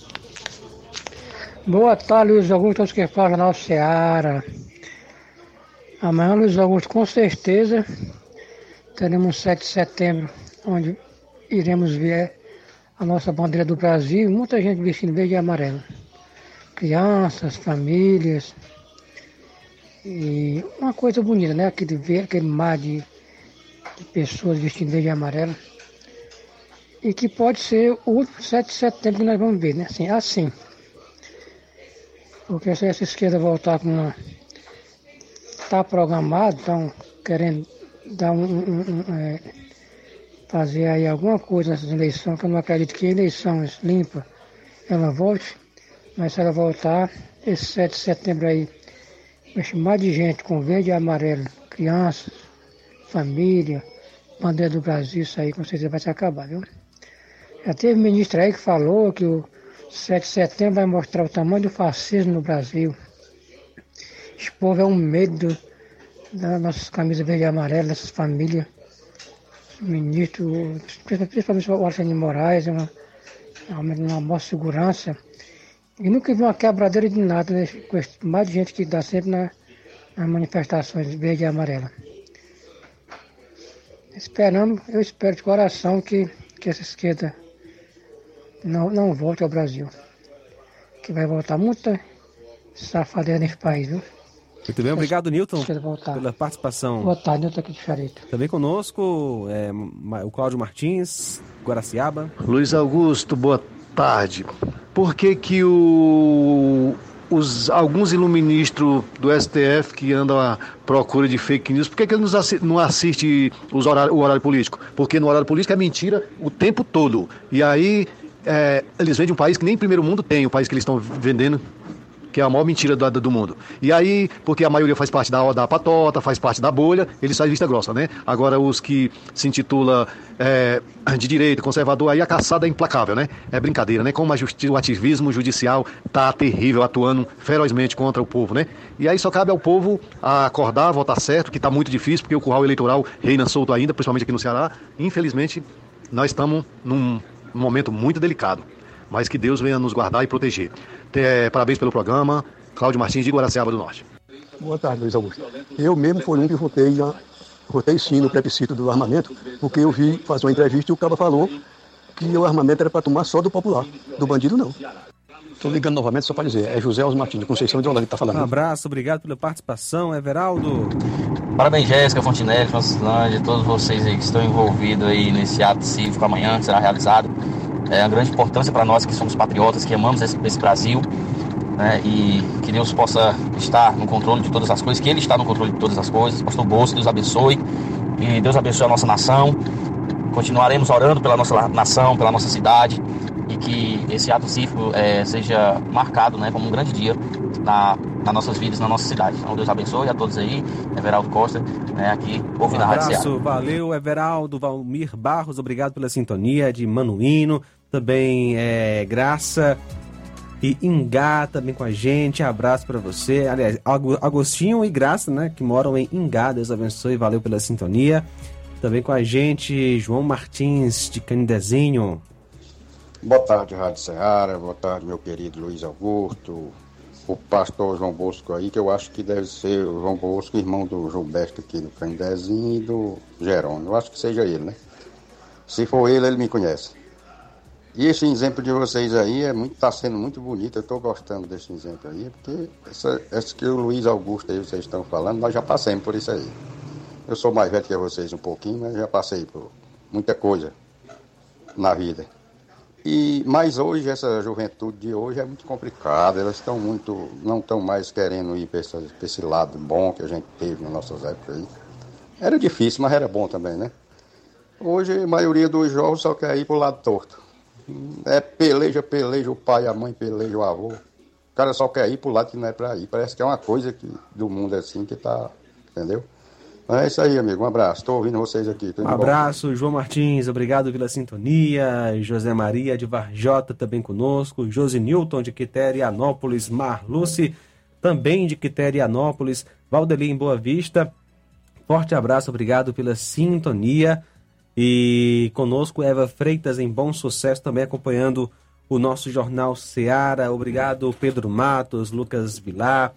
Boa tarde, Luiz Augusto, todos que falam na Seara. Amanhã, Luiz Augusto, com certeza, teremos um 7 de setembro, onde iremos ver a nossa bandeira do Brasil, muita gente vestindo verde e amarelo. Crianças, famílias. E uma coisa bonita, né? Aquele, ver, aquele mar de, de pessoas vestindo verde e amarelo. E que pode ser o último 7 de setembro que nós vamos ver, né? Assim, assim. Porque se essa esquerda voltar com uma. Está programado, estão querendo dar um, um, um é, fazer aí alguma coisa nessas eleições, que eu não acredito que eleições limpas ela volte, mas se ela voltar, esse 7 de setembro aí, vai chamar de gente com verde e amarelo, crianças, família, bandeira do Brasil, isso aí com certeza vai se acabar, viu? Já teve ministro aí que falou que o 7 de setembro vai mostrar o tamanho do fascismo no Brasil. Esse povo é um medo das nossas camisas verde e amarela, dessas famílias. O ministro, principalmente o Alexandre de Moraes, é uma, realmente uma boa segurança. E nunca vi uma quebradeira de nada, né? Com esse, mais de gente que dá sempre na, nas manifestações verde e amarela. Esperando, eu espero de coração que, que essa esquerda não, não volte ao Brasil. Que vai voltar muita safadeza nesse país, viu? Muito bem, obrigado, Newton, pela participação. Boa tarde, Newton aqui de Charito. Também conosco é, o Cláudio Martins, Guaraciaba. Luiz Augusto, boa tarde. Por que que o, os, alguns iluministros do STF que andam à procura de fake news, por que, que eles não assistem os horário, o horário político? Porque no horário político é mentira o tempo todo. E aí é, eles vendem um país que nem primeiro mundo tem, o país que eles estão vendendo, que é a maior mentira do, do mundo. E aí, porque a maioria faz parte da, da patota, faz parte da bolha, eles fazem vista grossa, né? Agora, os que se intitula é, de direita, conservador, aí a caçada é implacável, né? É brincadeira, né? Como o ativismo judicial tá terrível, atuando ferozmente contra o povo, né? E aí só cabe ao povo acordar, votar certo, que tá muito difícil, porque o curral eleitoral reina solto ainda, principalmente aqui no Ceará. Infelizmente, nós estamos num momento muito delicado mas que Deus venha nos guardar e proteger. É, parabéns pelo programa. Cláudio Martins de Guaraciaba do Norte. Boa tarde, Luiz Augusto. Eu mesmo fui um que votei, votei sim no plebiscito do armamento, porque eu vi fazer uma entrevista e o cara falou que o armamento era para tomar só do popular, do bandido não. Estou ligando novamente só para dizer, é José Os Martins, de Conceição de Holanda, que está falando. Um abraço, obrigado pela participação, Everaldo. Parabéns, Jéssica Fontinelli, Francilândia, todos vocês aí que estão envolvidos aí nesse ato cívico amanhã, que será realizado. É uma grande importância para nós que somos patriotas, que amamos esse, esse Brasil. Né, e que Deus possa estar no controle de todas as coisas, que Ele está no controle de todas as coisas. Pastor Bolso, Deus abençoe. E Deus abençoe a nossa nação. Continuaremos orando pela nossa nação, pela nossa cidade. Que esse ato cívico é, seja marcado né, como um grande dia na, nas nossas vidas, na nossa cidade. Então Deus abençoe a todos aí. Everaldo Costa, né, aqui ouvindo um a Rádio abraço, valeu, Everaldo, Valmir Barros, obrigado pela sintonia de Manuíno, também é, Graça e Ingá também com a gente, abraço para você, aliás, Ago- Agostinho e Graça, né, que moram em Ingá, Deus abençoe, valeu pela sintonia, também com a gente, João Martins de Canidezinho, Boa tarde, Rádio Ceará. Boa tarde, meu querido Luiz Augusto. O pastor João Bosco aí, que eu acho que deve ser o João Bosco, irmão do Gilberto aqui do Candezinho e do Jerônimo. Eu acho que seja ele, né? Se for ele, ele me conhece. E esse exemplo de vocês aí é muito, tá sendo muito bonito. Eu estou gostando desse exemplo aí, porque essa, essa que o Luiz Augusto aí vocês estão falando, nós já passamos por isso aí. Eu sou mais velho que vocês um pouquinho, mas já passei por muita coisa na vida. E, mas hoje, essa juventude de hoje é muito complicada, elas estão muito, não estão mais querendo ir para esse, esse lado bom que a gente teve nas nossas épocas aí. Era difícil, mas era bom também, né? Hoje a maioria dos jovens só quer ir pro lado torto. É peleja, peleja o pai, a mãe, peleja o avô. O cara só quer ir pro lado que não é pra ir. Parece que é uma coisa que, do mundo assim que tá, entendeu? É isso aí, amigo. Um abraço. Estou ouvindo vocês aqui. Tudo Um abraço, João Martins, obrigado pela sintonia. José Maria de Varjota também conosco. Josi Newton de Quiterianópolis. Marluce também de Quiterianópolis. Valdeli em Boa Vista. Forte abraço, obrigado pela sintonia. E conosco Eva Freitas em Bom Sucesso também acompanhando o nosso Jornal Seara. Obrigado, Pedro Matos, Lucas Vilar,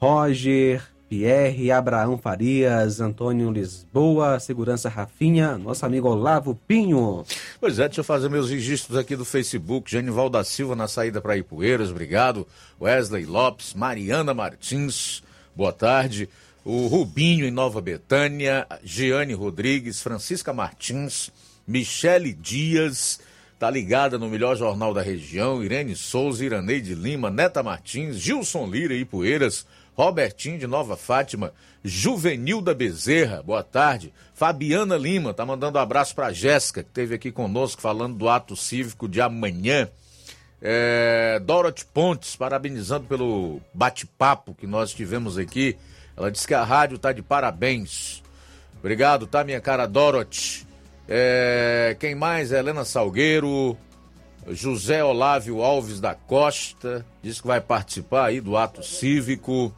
Roger, Pierre, Abraão Farias, Antônio Lisboa, Segurança Rafinha, nosso amigo Olavo Pinho. Pois é, deixa eu fazer meus registros aqui do Facebook. Genival da Silva na saída para Ipueiras, obrigado. Wesley Lopes, Mariana Martins, boa tarde. O Rubinho em Nova Betânia, Giane Rodrigues, Francisca Martins, Michele Dias, tá ligada no melhor jornal da região, Irene Souza, Iraneide Lima, Neta Martins, Gilson Lira Poeiras, Robertinho de Nova Fátima, Juvenil da Bezerra, boa tarde. Fabiana Lima, tá mandando um abraço pra Jéssica, que esteve aqui conosco falando do ato cívico de amanhã. É, Dorothy Pontes, parabenizando pelo bate-papo que nós tivemos aqui. Ela disse que a rádio tá de parabéns. Obrigado, tá, minha cara Dorothy. É, quem mais? Helena Salgueiro, José Olávio Alves da Costa, diz que vai participar aí do ato cívico.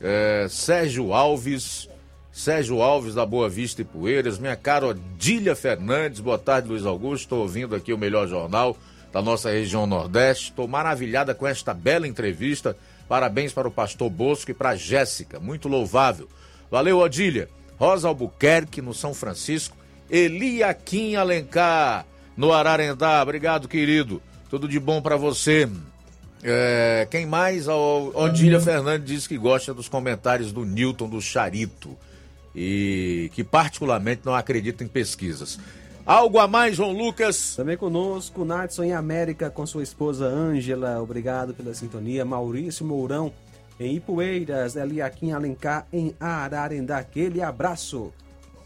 É, Sérgio Alves, Sérgio Alves da Boa Vista e Poeiras, minha cara Odília Fernandes, boa tarde Luiz Augusto, estou ouvindo aqui o melhor jornal da nossa região Nordeste, estou maravilhada com esta bela entrevista, parabéns para o pastor Bosco e para Jéssica, muito louvável. Valeu Odília, Rosa Albuquerque no São Francisco, Eliakim Alencar no Ararendá, obrigado querido, tudo de bom para você. É, quem mais? A Odília Fernandes diz que gosta dos comentários do Newton do Charito e que particularmente não acredita em pesquisas. Algo a mais, João Lucas? Também conosco, Nadson em América com sua esposa Ângela, obrigado pela sintonia. Maurício Mourão em Ipueiras, Eliakim Alencar em Ararendá. Aquele abraço.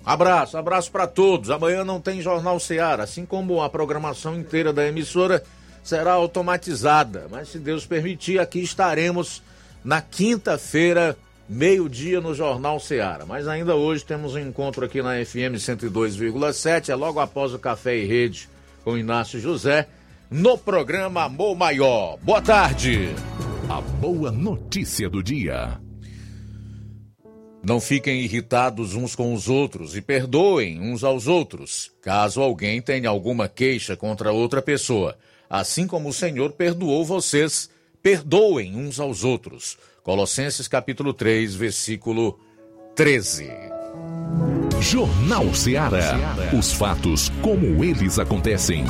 Abraço, abraço para todos. Amanhã não tem Jornal Seara, assim como a programação inteira da emissora será automatizada. Mas se Deus permitir, aqui estaremos na quinta-feira, meio-dia, no Jornal Seara. Mas ainda hoje temos um encontro aqui na FM 102,7, é logo após o Café e Rede com Inácio José, no programa Amor Maior. Boa tarde. A boa notícia do dia. Não fiquem irritados uns com os outros e perdoem uns aos outros, caso alguém tenha alguma queixa contra outra pessoa. Assim como o Senhor perdoou vocês, perdoem uns aos outros. Colossenses capítulo 3, versículo 13. Jornal Ceará. Os fatos como eles acontecem.